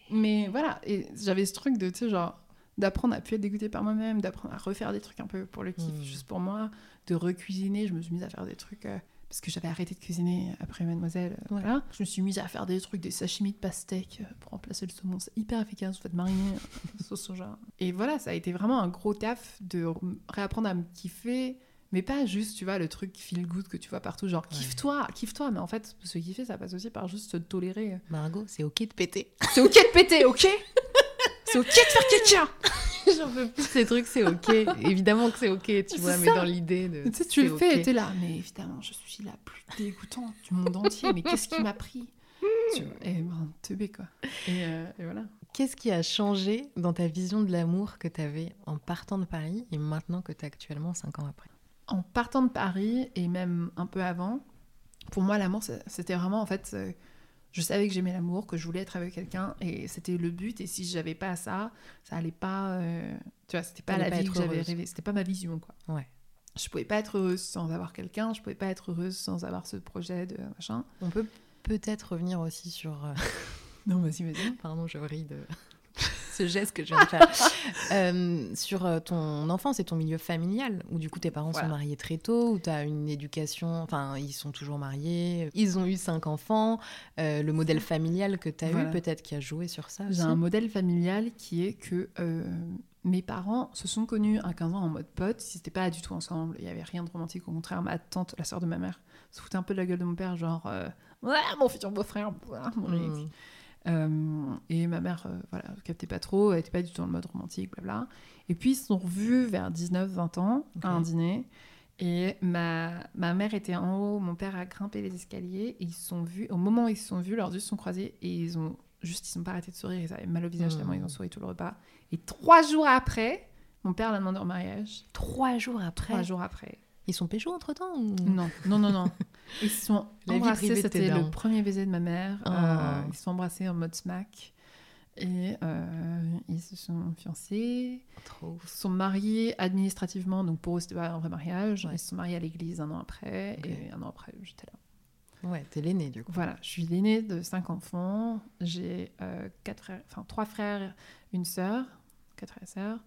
mais voilà, et j'avais ce truc de, tu sais, genre, d'apprendre à plus être dégoûtée par moi-même, d'apprendre à refaire des trucs un peu pour le kiff, Mm. juste pour moi, de recuisiner. Je me suis mise à faire des trucs. euh, parce que j'avais arrêté de cuisiner après Mademoiselle. euh, Ouais. Voilà. Je me suis mise à faire des trucs, des sashimi de pastèque euh, pour remplacer le saumon. C'est hyper efficace. Vous faites mariner euh, [LAUGHS] sauce soja. Et voilà, ça a été vraiment un gros taf de re- réapprendre à me kiffer. Mais pas juste, tu vois, le truc feel good que tu vois partout, genre Ouais. kiffe-toi, kiffe-toi. Mais en fait, se kiffer, ça passe aussi par juste se tolérer. Margot, c'est ok de péter. C'est ok de péter, ok? [LAUGHS] C'est ok de faire caca [LAUGHS] J'en peux plus ces trucs, c'est ok. Évidemment que c'est ok, tu vois, mais dans l'idée de. Tu sais, tu le fais ok. et t'es là. Mais évidemment, je suis la plus dégoûtante du monde entier. Mais qu'est-ce qui m'a pris? Tu vois, Et ben, teubé, quoi. Et, euh, et voilà. Qu'est-ce qui a changé dans ta vision de l'amour que tu avais en partant de Paris et maintenant que tu as actuellement 5 ans après? En partant de Paris, et même un peu avant, pour moi, l'amour, c'était vraiment, en fait... Je savais que j'aimais l'amour, que je voulais être avec quelqu'un, et c'était le but. Et si j'avais pas ça, ça allait pas. euh, tu vois, c'était pas la pas vie que j'avais heureuse. rêvé. C'était pas ma vision, quoi. Ouais. Je pouvais pas être heureuse sans avoir quelqu'un. Je pouvais pas être heureuse sans avoir ce projet de machin. On peut peut-être revenir aussi sur. euh, [LAUGHS] Non, vas-y, vas-y. Pardon, je ris de ce geste que je viens de faire. [LAUGHS] Euh, sur euh, ton enfance et ton milieu familial, où du coup tes parents Voilà. sont mariés très tôt, où tu as une éducation, enfin ils sont toujours mariés, ils ont eu cinq enfants, euh, le modèle [LAUGHS] familial que tu as Voilà. eu peut-être qui a joué sur ça. J'ai un modèle familial qui est que euh, mes parents se sont connus à 15 ans en mode pote. Ils n'étaient pas du tout ensemble. Il n'y avait rien de romantique. Au contraire, ma tante, la sœur de ma mère, se foutait un peu de la gueule de mon père, genre Ouais, mon futur beau-frère, mon Mm. Euh, et ma mère, euh, voilà, captait pas trop, elle était pas du tout dans le mode romantique, blabla. Et puis ils se sont revus vers 19-20 ans à un dîner. Et ma, ma mère était en haut, mon père a grimpé les escaliers. Et ils se sont vus, au moment où ils se sont vus, leurs yeux se sont croisés et ils ont juste, ils sont pas arrêtés de sourire. Ils avaient mal au visage Hmm. tellement ils ont souri tout le repas. Et trois jours après, mon père l'a demandé en mariage. Trois jours après? Trois jours après. Ils sont pécho entre temps Non, non, non, non. [LAUGHS] Ils se sont La embrassés, c'était le premier baiser de ma mère. Oh. Euh, ils se sont embrassés en mode smack. Et euh, ils se sont fiancés. Trop. Ils se sont mariés administrativement, donc pour eux, c'était pas un vrai mariage. Ouais. Ils se sont mariés à l'église un an après. Et un an après, j'étais là. Ouais, t'es l'aîné du coup. Voilà, je suis l'aînée de cinq enfants. J'ai euh, quatre frères, enfin trois frères, une sœur, quatre frères et sœurs.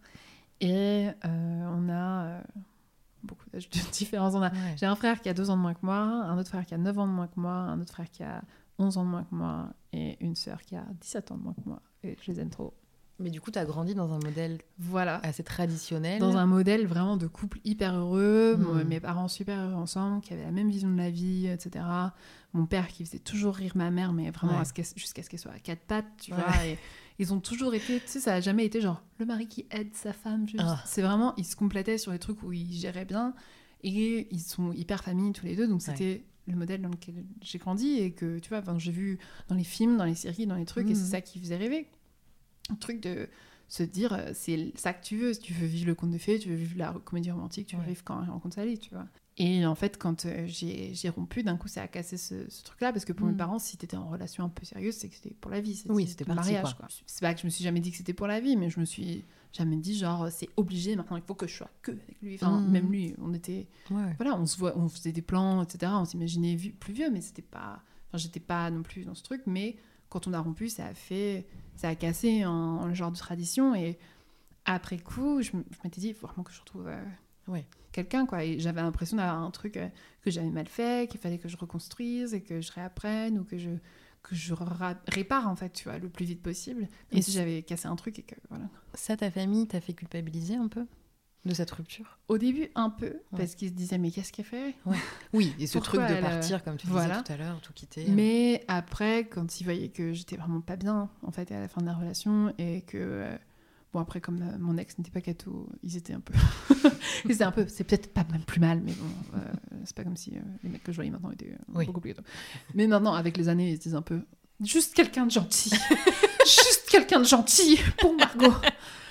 Et euh, on a beaucoup d'âges de [LAUGHS] différence. On a, Ouais. j'ai un frère qui a deux ans de moins que moi, un autre frère qui a 9 ans de moins que moi, un autre frère qui a 11 ans de moins que moi, et une sœur qui a 17 ans de moins que moi. Et je les aime trop. Mais du coup, t'as grandi dans un modèle Voilà. assez traditionnel. Dans un modèle vraiment de couple hyper heureux, moi, mes parents super heureux ensemble, qui avaient la même vision de la vie, etc. Mon père qui faisait toujours rire ma mère, mais vraiment Ouais. jusqu'à ce qu'elle soit à quatre pattes, tu Ouais. vois. Et [LAUGHS] ils ont toujours été, tu sais, ça a jamais été genre le mari qui aide sa femme. juste. Ah. C'est vraiment, ils se complétaient sur les trucs où ils géraient bien. Et ils sont hyper famille tous les deux, donc Ouais. c'était le modèle dans lequel j'ai grandi et que, tu vois, j'ai vu dans les films, dans les séries, dans les trucs, et c'est ça qui faisait rêver. Un truc de se dire, euh, c'est ça que tu veux. Si tu veux vivre le conte de fées, tu veux vivre la comédie romantique, tu veux Ouais. vivre quand on rencontre Sally, tu vois. Et en fait, quand euh, j'ai rompu, d'un coup, ça a cassé ce, ce truc-là. Parce que pour Mm. mes parents, si t'étais en relation un peu sérieuse, c'est que c'était pour la vie. Oui, c'était le parti, mariage, quoi. quoi. C'est pas que je me suis jamais dit que c'était pour la vie, mais je me suis jamais dit, genre, c'est obligé, maintenant, il faut que je sois que avec lui. Enfin, Mm. même lui, on était Ouais. voilà, on se voit, on faisait des plans, etc. On s'imaginait plus vieux, mais c'était pas, enfin, j'étais pas non plus dans ce truc. Mais quand on a rompu, ça a fait, ça a cassé un, un genre de tradition. Et après coup, je, m'étais dit, il faut vraiment que je retrouve euh, Ouais. quelqu'un, quoi. Et j'avais l'impression d'avoir un truc euh, que j'avais mal fait, qu'il fallait que je reconstruise et que je réapprenne ou que je que je répare en fait, tu vois, le plus vite possible. Et si j'avais cassé un truc et que voilà. Ça, ta famille t'a fait culpabiliser un peu? De cette rupture Au début, un peu, parce qu'ils se disaient, mais qu'est-ce qu'elle fait? [LAUGHS] Oui, et ce Pourquoi truc de elle, euh, partir, comme tu voilà. disais tout à l'heure, tout quitter. Mais après, quand ils voyaient que j'étais vraiment pas bien, en fait, à la fin de la relation, et que. euh, bon, après, comme euh, mon ex n'était pas catho, ils étaient un peu. [LAUGHS] ils étaient un peu. C'est peut-être pas même plus mal, mais bon, euh, c'est pas comme si les mecs que je voyais maintenant étaient Oui. beaucoup plus catho. Mais non, avec les années, ils se disent un peu. Juste quelqu'un de gentil. [LAUGHS] Juste quelqu'un de gentil pour Margot.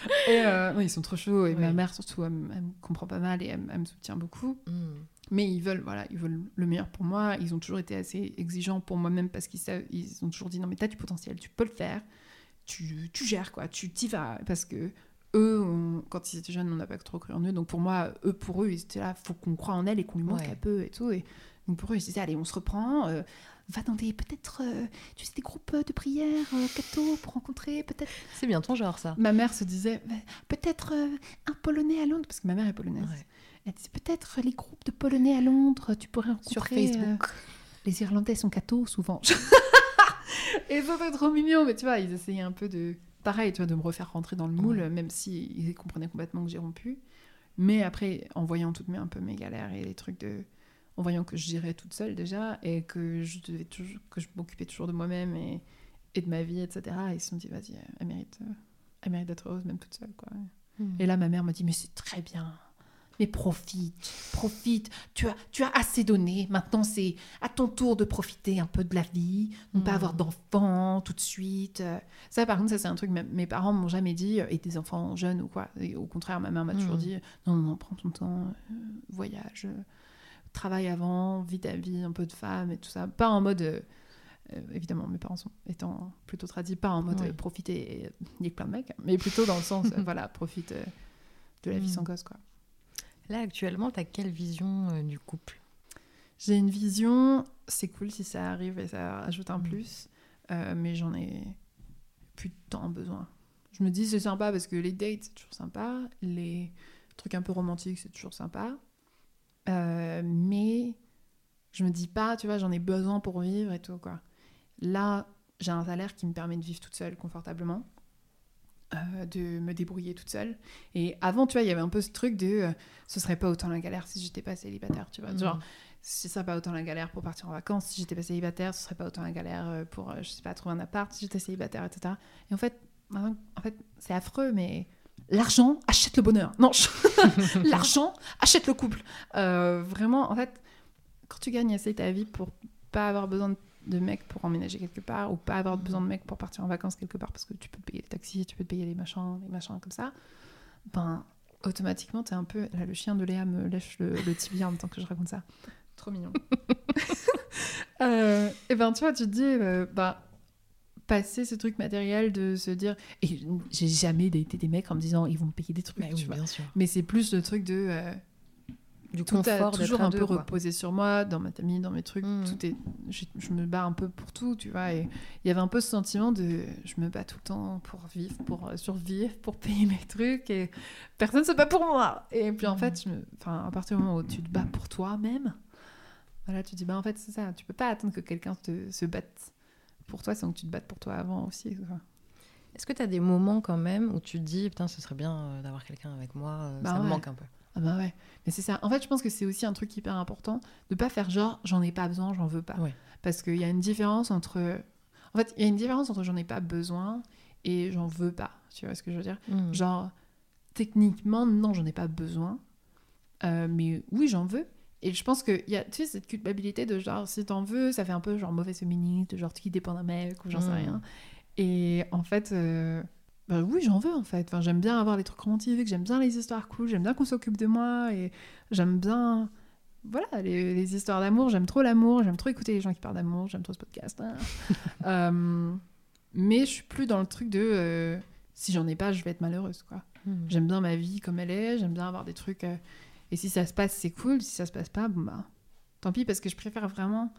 [LAUGHS] Et euh, ils sont trop chauds. Et ma mère, surtout, elle, me- comprend pas mal et elle, me- elle me soutient beaucoup. Hmm. Mais ils veulent, voilà, ils veulent le meilleur pour moi. Ils ont toujours été assez exigeants pour moi-même parce qu'ils savent, ils ont toujours dit non mais t'as du potentiel, tu peux le faire, tu, tu gères quoi, tu t'y vas parce que eux, on- quand ils étaient jeunes, on n'a pas trop cru en eux. Donc pour moi, eux pour eux, ils étaient là, faut qu'on croie en elle et qu'on lui montre Ouais. un peu et tout. Et donc pour eux, ils se disaient allez, on se reprend. euh, Va dans des peut-être euh, tu sais des groupes de prière euh, catho pour rencontrer peut-être C'est bien ton genre, ça. ma mère se disait bah, peut-être euh, un polonais à Londres parce que ma mère est polonaise Ouais. elle disait peut-être les groupes de polonais à Londres tu pourrais rencontrer Sur Facebook. euh, les irlandais sont cathos souvent [LAUGHS] et c'était trop mignon mais tu vois ils essayaient un peu de pareil tu vois de me refaire rentrer dans le moule Ouais. même si ils comprenaient complètement que j'ai rompu mais après en voyant toutes mes un peu mes galères et les trucs de en voyant que je gérais toute seule déjà et que je devais toujours que je m'occupais toujours de moi-même et, et de ma vie etc ils se sont dit vas-y elle mérite euh, elle mérite d'être heureuse même toute seule quoi Hmm. et là, ma mère me dit, mais c'est très bien. Mais profite, profite. Tu as, tu as assez donné. Maintenant, c'est à ton tour de profiter un peu de la vie, ne pas Mhm. avoir d'enfants tout de suite. Euh, Ça, par contre, ça, c'est un truc que mes parents m'ont jamais dit. euh, Et des enfants jeunes ou quoi. Et au contraire, ma mère m'a toujours Mhm. dit, non, non, prends ton temps, euh, voyage, euh, travaille avant, vis ta vie, un peu de femme et tout ça. Pas en mode... euh, euh, évidemment, mes parents sont étant plutôt tradis, pas en mode Oui. euh, profiter et nier plein de mecs, mais plutôt dans le sens, [LAUGHS] voilà, profite de la vie Mm. sans gosse, quoi. Là, actuellement, t'as quelle vision du couple? J'ai une vision, c'est cool si ça arrive et ça ajoute un Mm. plus, mais j'en ai plus de temps besoin. Je me dis c'est sympa parce que les dates c'est toujours sympa, les trucs un peu romantiques c'est toujours sympa, Euh, mais je me dis pas, tu vois, j'en ai besoin pour vivre et tout quoi. Là, j'ai un salaire qui me permet de vivre toute seule confortablement, euh, de me débrouiller toute seule. Et avant, tu vois, il y avait un peu ce truc de, euh, ce serait pas autant la galère si j'étais pas célibataire, tu vois, genre ce serait pas autant la galère pour partir en vacances si j'étais pas célibataire, ce serait pas autant la galère euh, pour, je sais pas, trouver un appart si j'étais célibataire, etc. Et en fait, en fait c'est affreux, mais l'argent achète le bonheur. Non, je- [LAUGHS] l'argent achète le couple. Euh, vraiment, en fait, quand tu gagnes assez ta vie pour pas avoir besoin de de mec pour emménager quelque part ou pas avoir besoin de mec pour partir en vacances quelque part parce que tu peux te payer le taxi, tu peux te payer les machins, les machins comme ça, ben automatiquement t'es un peu là, le chien de Léa me lèche le, le tibia en même temps que je raconte ça. Trop mignon. [LAUGHS] Euh, et ben tu vois, tu te dis euh, bah passer ce truc matériel de se dire et j'ai jamais daté des mecs en me disant ils vont me payer des trucs, Bah tu oui, vois. bien sûr. Mais c'est plus le truc de euh, Du tout a confort d'être toujours un peu quoi. reposé sur moi dans ma famille dans mes trucs Mm. tout est je, je me bats un peu pour tout tu vois et il y avait un peu ce sentiment de je me bats tout le temps pour vivre pour euh, survivre pour payer mes trucs et personne se bat pour moi et puis en Mm. fait je me... enfin à partir du moment où tu te bats pour toi-même voilà tu te dis bah en fait c'est ça tu peux pas attendre que quelqu'un te, se batte pour toi sans que tu te battes pour toi avant aussi quoi. Est-ce que t'as des moments quand même où tu te dis, putain, ce serait bien euh, d'avoir quelqu'un avec moi, euh, Bah ça me manque un peu? Ah bah ouais, mais c'est ça. En fait, je pense que c'est aussi un truc hyper important de pas faire genre j'en ai pas besoin, j'en veux pas. Ouais. Parce qu'il y a une différence entre. En fait, il y a une différence entre j'en ai pas besoin et j'en veux pas. Tu vois ce que je veux dire? Mm. Genre, techniquement, non, j'en ai pas besoin. Euh, mais oui, j'en veux. Et je pense qu'il y a, tu sais, cette culpabilité de genre, si t'en veux, ça fait un peu genre mauvais féministe, genre qui dépend d'un mec ou j'en sais Mm. rien. Et en fait, euh, Enfin, oui, j'en veux en fait. Enfin, j'aime bien avoir les trucs romantiques, j'aime bien les histoires cool, j'aime bien qu'on s'occupe de moi et j'aime bien. Voilà, les, les histoires d'amour, j'aime trop l'amour, j'aime trop écouter les gens qui parlent d'amour, j'aime trop ce podcast. hein. [LAUGHS] Euh, mais je suis plus dans le truc de euh, si j'en ai pas, je vais être malheureuse quoi. Hmm. J'aime bien ma vie comme elle est, j'aime bien avoir des trucs. Euh, et si ça se passe, c'est cool. Si ça se passe pas, bon bah, tant pis, parce que je préfère vraiment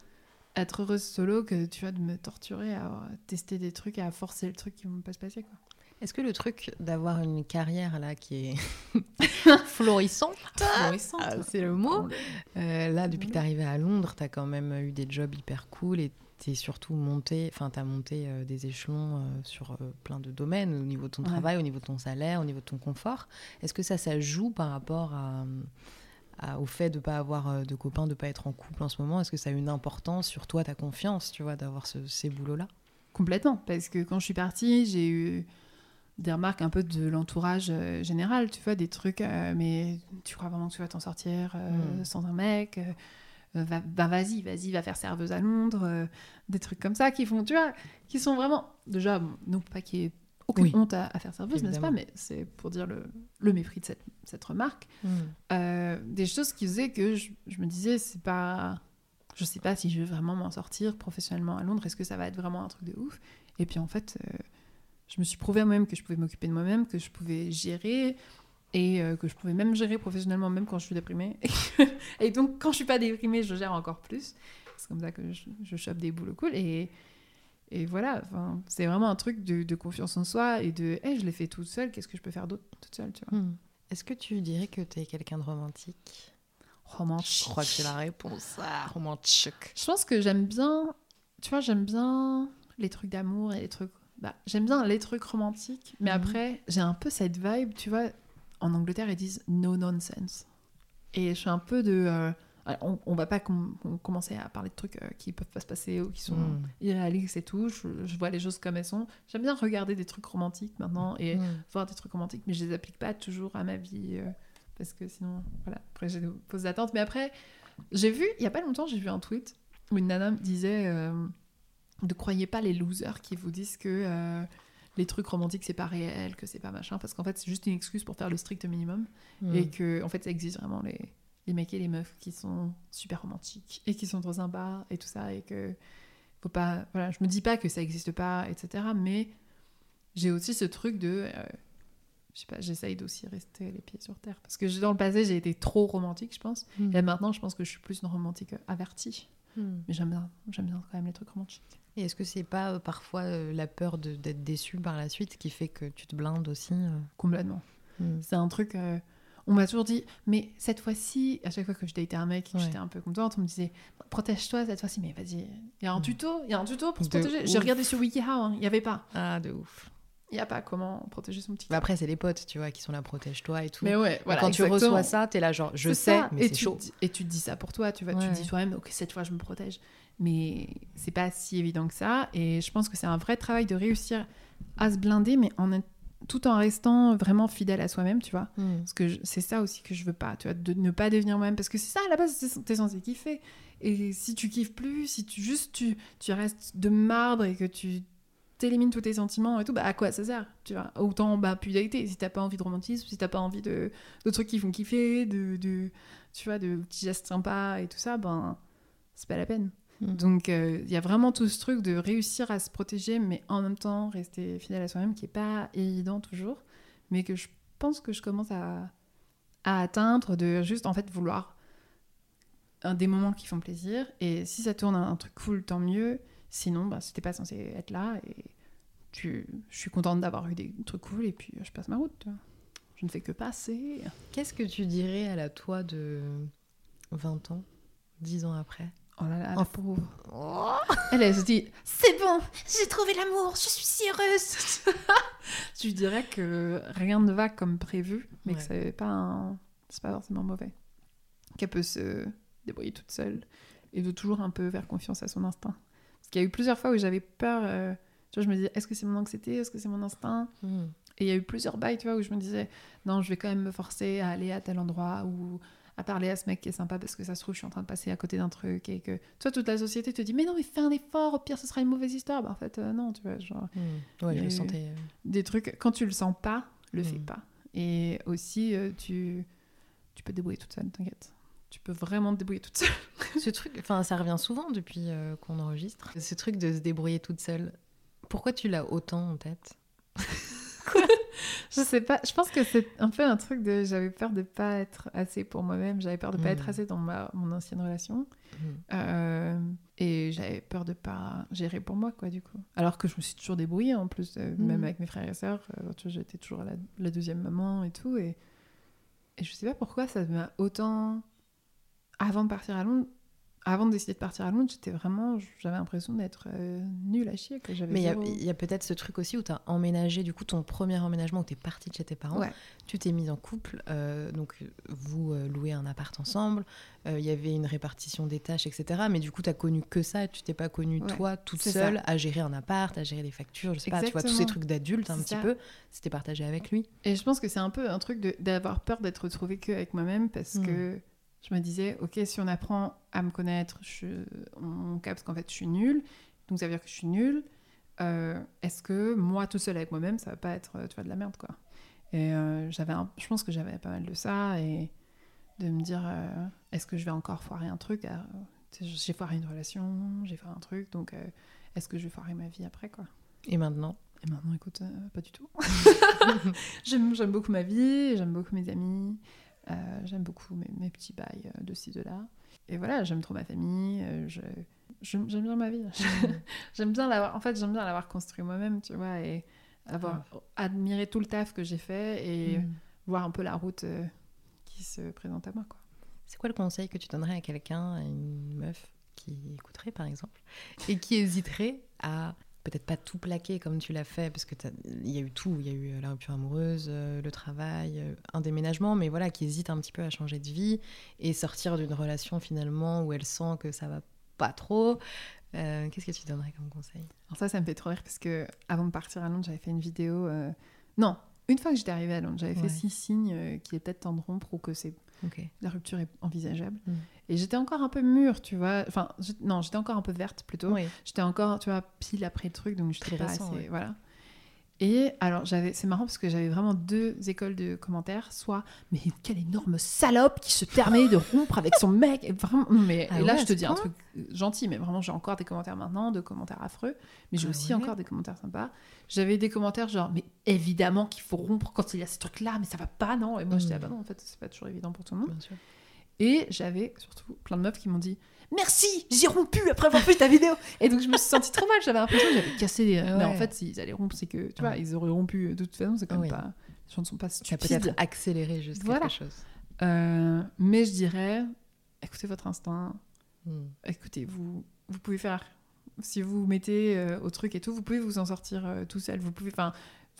être heureuse solo que tu vois de me torturer à tester des trucs et à forcer le truc qui vont pas se passer quoi. Est-ce que le truc d'avoir une carrière là qui est [LAUGHS] florissante, Florissante. ah, c'est le mot, euh, là depuis que t'es arrivé à Londres, t'as quand même eu des jobs hyper cool et t'es surtout monté, enfin t'as monté euh, des échelons euh, sur euh, plein de domaines, au niveau de ton Ouais. travail, au niveau de ton salaire, au niveau de ton confort. Est-ce que ça, ça joue par rapport à, à- au fait de pas avoir de copains, de pas être en couple en ce moment? Est-ce que ça a une importance sur toi, ta confiance, tu vois, d'avoir ce- ces boulots-là? Complètement, parce que quand je suis partie, j'ai eu des remarques un peu de l'entourage général, tu vois, des trucs, mais tu crois vraiment que tu vas t'en sortir euh, Mm. sans un mec va, bah, vas-y, vas-y, va faire serveuse à Londres, euh, des trucs comme ça qui font, tu vois, qui sont vraiment, déjà, bon, non pas qu'il y ait aucune Oui. honte à, à faire serveuse, n'est-ce pas, mais c'est pour dire le, le mépris de cette, cette remarque. Euh, des choses qui faisaient que je, je me disais, c'est pas. Je sais pas si je vais vraiment m'en sortir professionnellement à Londres, est-ce que ça va être vraiment un truc de ouf? Et puis en fait, euh, je me suis prouvé à moi-même que je pouvais m'occuper de moi-même, que je pouvais gérer et euh, que je pouvais même gérer professionnellement, même quand je suis déprimée. [LAUGHS] et donc, quand je suis pas déprimée, je gère encore plus. C'est comme ça que je, je chope des boulots cool. Et, et voilà, enfin, c'est vraiment un truc de, de confiance en soi et de hey, je l'ai fait toute seule, qu'est-ce que je peux faire d'autre toute seule, tu vois. Hmm. Est-ce que tu dirais que tu es quelqu'un de romantique? Romantique. Je crois que c'est la réponse. Ah, romantique. Je pense que j'aime bien, tu vois, j'aime bien les trucs d'amour et les trucs. Bah, j'aime bien les trucs romantiques, mais Mhm. après, j'ai un peu cette vibe, tu vois. En Angleterre, ils disent no nonsense. Et je suis un peu de. euh, on, on va pas com- com- commencer à parler de trucs euh, qui peuvent pas se passer ou qui sont Hmm. irréalistes et tout. Je, je vois les choses comme elles sont. J'aime bien regarder des trucs romantiques maintenant et Hmm. voir des trucs romantiques, mais je les applique pas toujours à ma vie euh, parce que sinon, voilà, après j'ai des fausses attentes. Mais après, j'ai vu, il y a pas longtemps, j'ai vu un tweet où une nana me disait euh, ne croyez pas les losers qui vous disent que les trucs romantiques c'est pas réel, que c'est pas machin, parce qu'en fait c'est juste une excuse pour faire le strict minimum Hmm. et que en fait ça existe vraiment les les mecs et les meufs qui sont super romantiques et qui sont trop sympas et tout ça et que faut pas voilà je me dis pas que ça existe pas etc mais j'ai aussi ce truc de euh, je sais pas j'essaye d'aussi rester les pieds sur terre parce que dans le passé j'ai été trop romantique je pense Hmm. et maintenant je pense que je suis plus une romantique avertie Hmm. mais j'aime bien j'aime bien quand même les trucs romantiques Et est-ce que c'est pas euh, parfois euh, la peur de- d'être déçu par la suite qui fait que tu te blindes aussi euh? Complètement Hmm. C'est un truc. euh, on m'a toujours dit, mais cette fois-ci, à chaque fois que je datais un mec et que Ouais. j'étais un peu contente, on me disait, protège-toi cette fois-ci, mais vas-y. Il y a un Mm. tuto, il y a un tuto pour se De protéger. J'ai regardé sur WikiHow, hein, il n'y avait pas. Ah, de ouf. Il n'y a pas comment protéger son petit. Après, c'est les potes, tu vois, qui sont là, protège-toi et tout. mais ouais, voilà. quand tu reçois ça, t'es là genre, je sais, ça. mais et c'est tu chaud. dis- Et tu te dis ça pour toi, tu vois. Tu te dis toi-même, ok, cette fois je me protège. Mais c'est pas si évident que ça. Et je pense que c'est un vrai travail de réussir à se blinder, mais en tout en restant vraiment fidèle à soi-même, tu vois. Hmm. Parce que c'est ça aussi que je veux pas, tu vois, de ne pas devenir moi-même. Parce que c'est ça, à la base, c'est- t'es censé kiffer. Et si tu kiffes plus, si tu juste tu, tu restes de marbre et que tu t'élimines tous tes sentiments et tout, bah à quoi ça sert, tu vois? Autant bah plus dater, si t'as pas envie de romantisme, si t'as pas envie de, de trucs qui font kiffer, de, de tu vois, de petits gestes sympas et tout ça, ben c'est pas la peine. Mm. Donc euh, il y a vraiment tout ce truc de réussir à se protéger, mais en même temps rester fidèle à soi-même, qui est pas évident toujours, mais que je pense que je commence à, à atteindre, de juste en fait vouloir des moments qui font plaisir, et si ça tourne à un truc cool, tant mieux. Sinon, bah, c'était pas censé être là, et tu, je suis contente d'avoir eu des trucs cool, et puis euh, je passe ma route. tu vois. Je ne fais que passer. Qu'est-ce que tu dirais à la toi de 20 ans, 10 ans après? Oh là là, la Oh. pauvre. Elle, elle se dit C'est bon, j'ai trouvé l'amour, je suis si heureuse. [LAUGHS] tu dirais que rien ne va comme prévu, mais que c'est pas, un- c'est pas forcément mauvais. Qu'elle peut se débrouiller toute seule et de toujours un peu faire confiance à son instinct. Parce qu'il y a eu plusieurs fois où j'avais peur. euh, tu vois, je me disais Est-ce que c'est mon anxiété Est-ce que c'est mon instinct Hmm. Et il y a eu plusieurs bails, tu vois, où je me disais, non, je vais quand même me forcer à aller à tel endroit ou à parler à ce mec qui est sympa parce que ça se trouve, je suis en train de passer à côté d'un truc et que toi, toute la société te dit, mais non, mais fais un effort, au pire, ce sera une mauvaise histoire. Bah, en fait, euh, non, tu vois, genre, Hmm. Ouais, je le sentais. euh, des trucs, quand tu le sens pas, le fais Mm. pas. Et aussi, euh, tu, tu peux te débrouiller toute seule, t'inquiète. Tu peux vraiment te débrouiller toute seule. [LAUGHS] Ce truc, enfin, ça revient souvent depuis euh, qu'on enregistre. Ce truc de se débrouiller toute seule. Pourquoi tu l'as autant en tête? [LAUGHS] Je sais pas, je pense que c'est un peu un truc de j'avais peur de pas être assez pour moi-même, j'avais peur de pas être assez dans ma, mon ancienne relation. Hmm. Euh, et j'avais peur de pas gérer pour moi, quoi, du coup. Alors que je me suis toujours débrouillée, en plus, euh, même Mhm. avec mes frères et sœurs. j'étais toujours la, la deuxième maman et tout. Et, et je sais pas pourquoi ça m'a autant. Avant de partir à Londres, avant de décider de partir à Londres, j'étais vraiment. J'avais l'impression d'être euh, nulle à chier. Que Mais il y a- peut-être ce truc aussi où tu as emménagé, du coup, ton premier emménagement où tu es partie de chez tes parents. Ouais. Tu t'es mise en couple, euh, donc vous euh, louez un appart ensemble. euh, Il y avait une répartition des tâches, etc. Mais du coup, tu as connu que ça. Tu t'es pas connue, Ouais, toi, toute seule, ça. à gérer un appart, à gérer les factures, je sais pas, tu vois, tous ces trucs d'adulte un petit peu. C'était partagé avec lui. Et je pense que c'est un peu un truc d'avoir peur d'être retrouvée que avec moi-même parce Mm. que je me disais, ok, si on apprend à me connaître, je, on capte qu'en fait je suis nulle, donc ça veut dire que je suis nulle. Euh, Est-ce que moi tout seul avec moi-même, ça va pas être euh, tu vois, de la merde quoi? Et euh, j'avais, je pense que j'avais pas mal de ça et de me dire, euh, est-ce que je vais encore foirer un truc J'ai foiré une relation, j'ai foiré un truc, donc est-ce que je vais foirer ma vie après quoi? Et maintenant? Et maintenant, écoute, pas du tout. [LAUGHS] j'aime, beaucoup ma vie, j'aime beaucoup mes amis, j'aime beaucoup mes, mes petits bails euh, de ci, de là. Et voilà, j'aime trop ma famille, euh, je, j'aime bien ma vie. [LAUGHS] j'aime bien l'avoir, en fait, j'aime bien l'avoir construit moi-même, tu vois, et avoir admiré tout le taf que j'ai fait et Mm. voir un peu la route euh, qui se présente à moi, quoi. C'est quoi le conseil que tu donnerais à quelqu'un, à une meuf qui écouterait par exemple, et qui hésiterait à peut-être pas tout plaquer comme tu l'as fait, parce que il y a eu tout, il y a eu euh, la rupture amoureuse, euh, le travail, euh, un déménagement, mais voilà, qui hésite un petit peu à changer de vie et sortir d'une relation finalement où elle sent que ça va pas trop. Euh, Qu'est-ce que tu donnerais comme conseil? Alors ça, ça me fait trop rire parce que avant de partir à Londres, j'avais fait une vidéo. euh, Non, une fois que j'étais arrivée à Londres, j'avais Ouais. fait six signes euh, qu'il est peut-être temps de rompre ou que c'est La rupture est envisageable. Mm. Et j'étais encore un peu mûre, tu vois. Enfin, non, j'étais encore un peu verte plutôt. Oui. J'étais encore, tu vois, pile après le truc, donc j'étais Très pas récent, assez. ouais. Voilà. Et alors, j'avais, c'est marrant parce que j'avais vraiment deux écoles de commentaires. Soit, mais quelle énorme salope qui se permet de rompre avec son mec. Et, vraiment, mais, Ah et là, je te dis un truc gentil, mais vraiment, j'ai encore des commentaires maintenant, de commentaires affreux. Mais j'ai Ah aussi ouais. encore des commentaires sympas. J'avais des commentaires genre, mais évidemment qu'il faut rompre quand il y a ce truc-là, mais ça va pas, non Et moi, je dis, Mm. ah bah non, en fait, c'est pas toujours évident pour tout le monde. Bien sûr. Et j'avais surtout plein de meufs qui m'ont dit Merci, j'ai rompu après avoir vu ta vidéo. Et donc je me suis sentie trop mal, j'avais l'impression que j'avais cassé. les- Ouais. Mais en fait, s'ils allaient rompre, c'est que tu vois, Ouais. ils auraient rompu de toute façon, c'est quand même Oui. pas. Les gens ne sont pas Tu as stupides. peut-être accéléré juste Voilà. quelque chose. Euh, mais je dirais écoutez votre instinct, Mm. écoutez, vous, vous pouvez faire. Si vous vous mettez euh, au truc et tout, vous pouvez vous en sortir euh, tout seul. Vous pouvez. Enfin,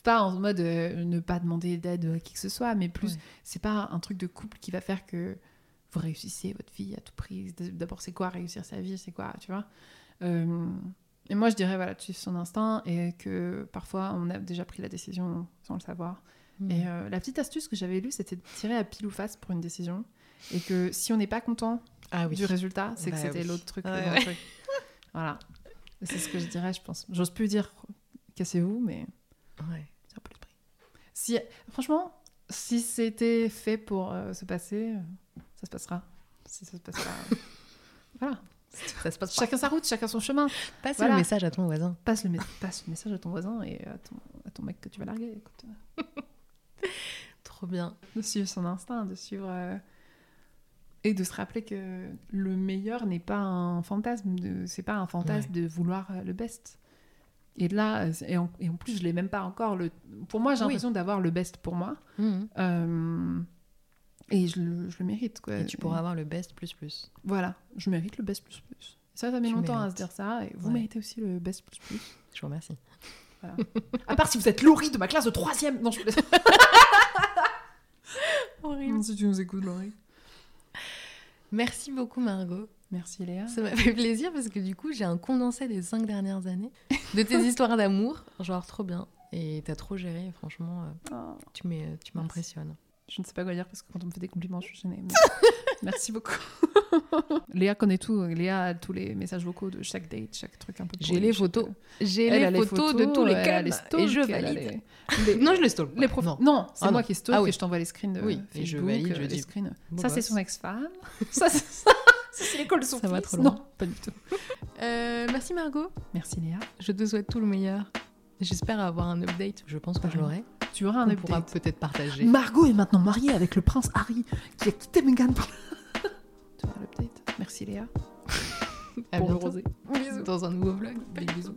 pas en mode ne pas demander d'aide à qui que ce soit, mais plus, Ouais. c'est pas un truc de couple qui va faire que vous réussissez votre vie à tout prix. D'abord, c'est quoi réussir sa vie C'est quoi, tu vois Euh, Et moi, je dirais, voilà, tu suis son instinct et que parfois, on a déjà pris la décision sans le savoir. Mm. Et euh, la petite astuce que j'avais lue, c'était de tirer à pile ou face pour une décision. Et que si on n'est pas content Ah oui. du résultat, c'est que Bah c'était oui. l'autre truc. Ouais. Voilà. C'est ce que je dirais, je pense. J'ose plus dire cassez-vous, mais Ouais. c'est un peu le prix. Si, franchement, si c'était fait pour euh, se passer, euh, ça se passera. Si ça se [LAUGHS] voilà. Ça se passe pas. Chacun sa route, chacun son chemin. Passe Voilà. le message à ton voisin. Passe le, mes- passe le message à ton voisin et à ton, à ton mec que tu vas larguer. [LAUGHS] Trop bien. de suivre son instinct, de suivre. euh, Et de se rappeler que le meilleur n'est pas un fantasme, de... c'est pas un fantasme de vouloir euh, le best. Et là, euh, et en, et en plus, je l'ai même pas encore. Le... Pour moi, j'ai Oui. l'impression d'avoir le best pour moi. Euh, Et je le, je le mérite. Quoi. Et tu pourras avoir le best plus plus. Voilà, je mérite le best plus plus. Ça, ça met Tu longtemps à se dire ça. Et vous Ouais. méritez aussi le best plus plus. Je vous remercie. Voilà. [LAUGHS] à part si vous êtes Laurie de ma classe de troisième. Non, je. [LAUGHS] Horrible. Si tu nous écoutes, Laurie. Merci beaucoup Margot. Merci Léa. Ça m'a fait plaisir parce que du coup j'ai un condensé des cinq dernières années de tes [LAUGHS] histoires d'amour. Genre trop bien. Et t'as trop géré, franchement, euh, Oh. tu m'impressionnes. Je ne sais pas quoi dire parce que quand on me fait des compliments, je suis gênée. mais [LAUGHS] Merci beaucoup. [LAUGHS] Léa connaît tout. Léa a tous les messages vocaux de chaque date, chaque truc un peu. J'ai les photos. J'ai Elle a les photos, de tous les les et je valide. les- les- Non, je les stalk. les pas. prof- Non. Non, c'est Ah moi non. qui stalk Ah oui. et je t'envoie les screens de Oui, et je Facebook, valide, euh, je les dis, screens. [LAUGHS] Ça, c'est son ex-femme. ça, c'est ça. c'est l'école de son Ça va trop loin. Non, pas du tout. Euh, merci Margot. Merci Léa. Je te souhaite tout le meilleur. J'espère avoir un update. Je pense que je l'aurai. Tu auras un On pourra update. peut-être partager. Margot est maintenant mariée avec le prince Harry qui a quitté Meghan pour... tu auras l'update. Merci Léa. [LAUGHS] À Pour le bientôt. rosé. Dans un nouveau vlog. Des bisous.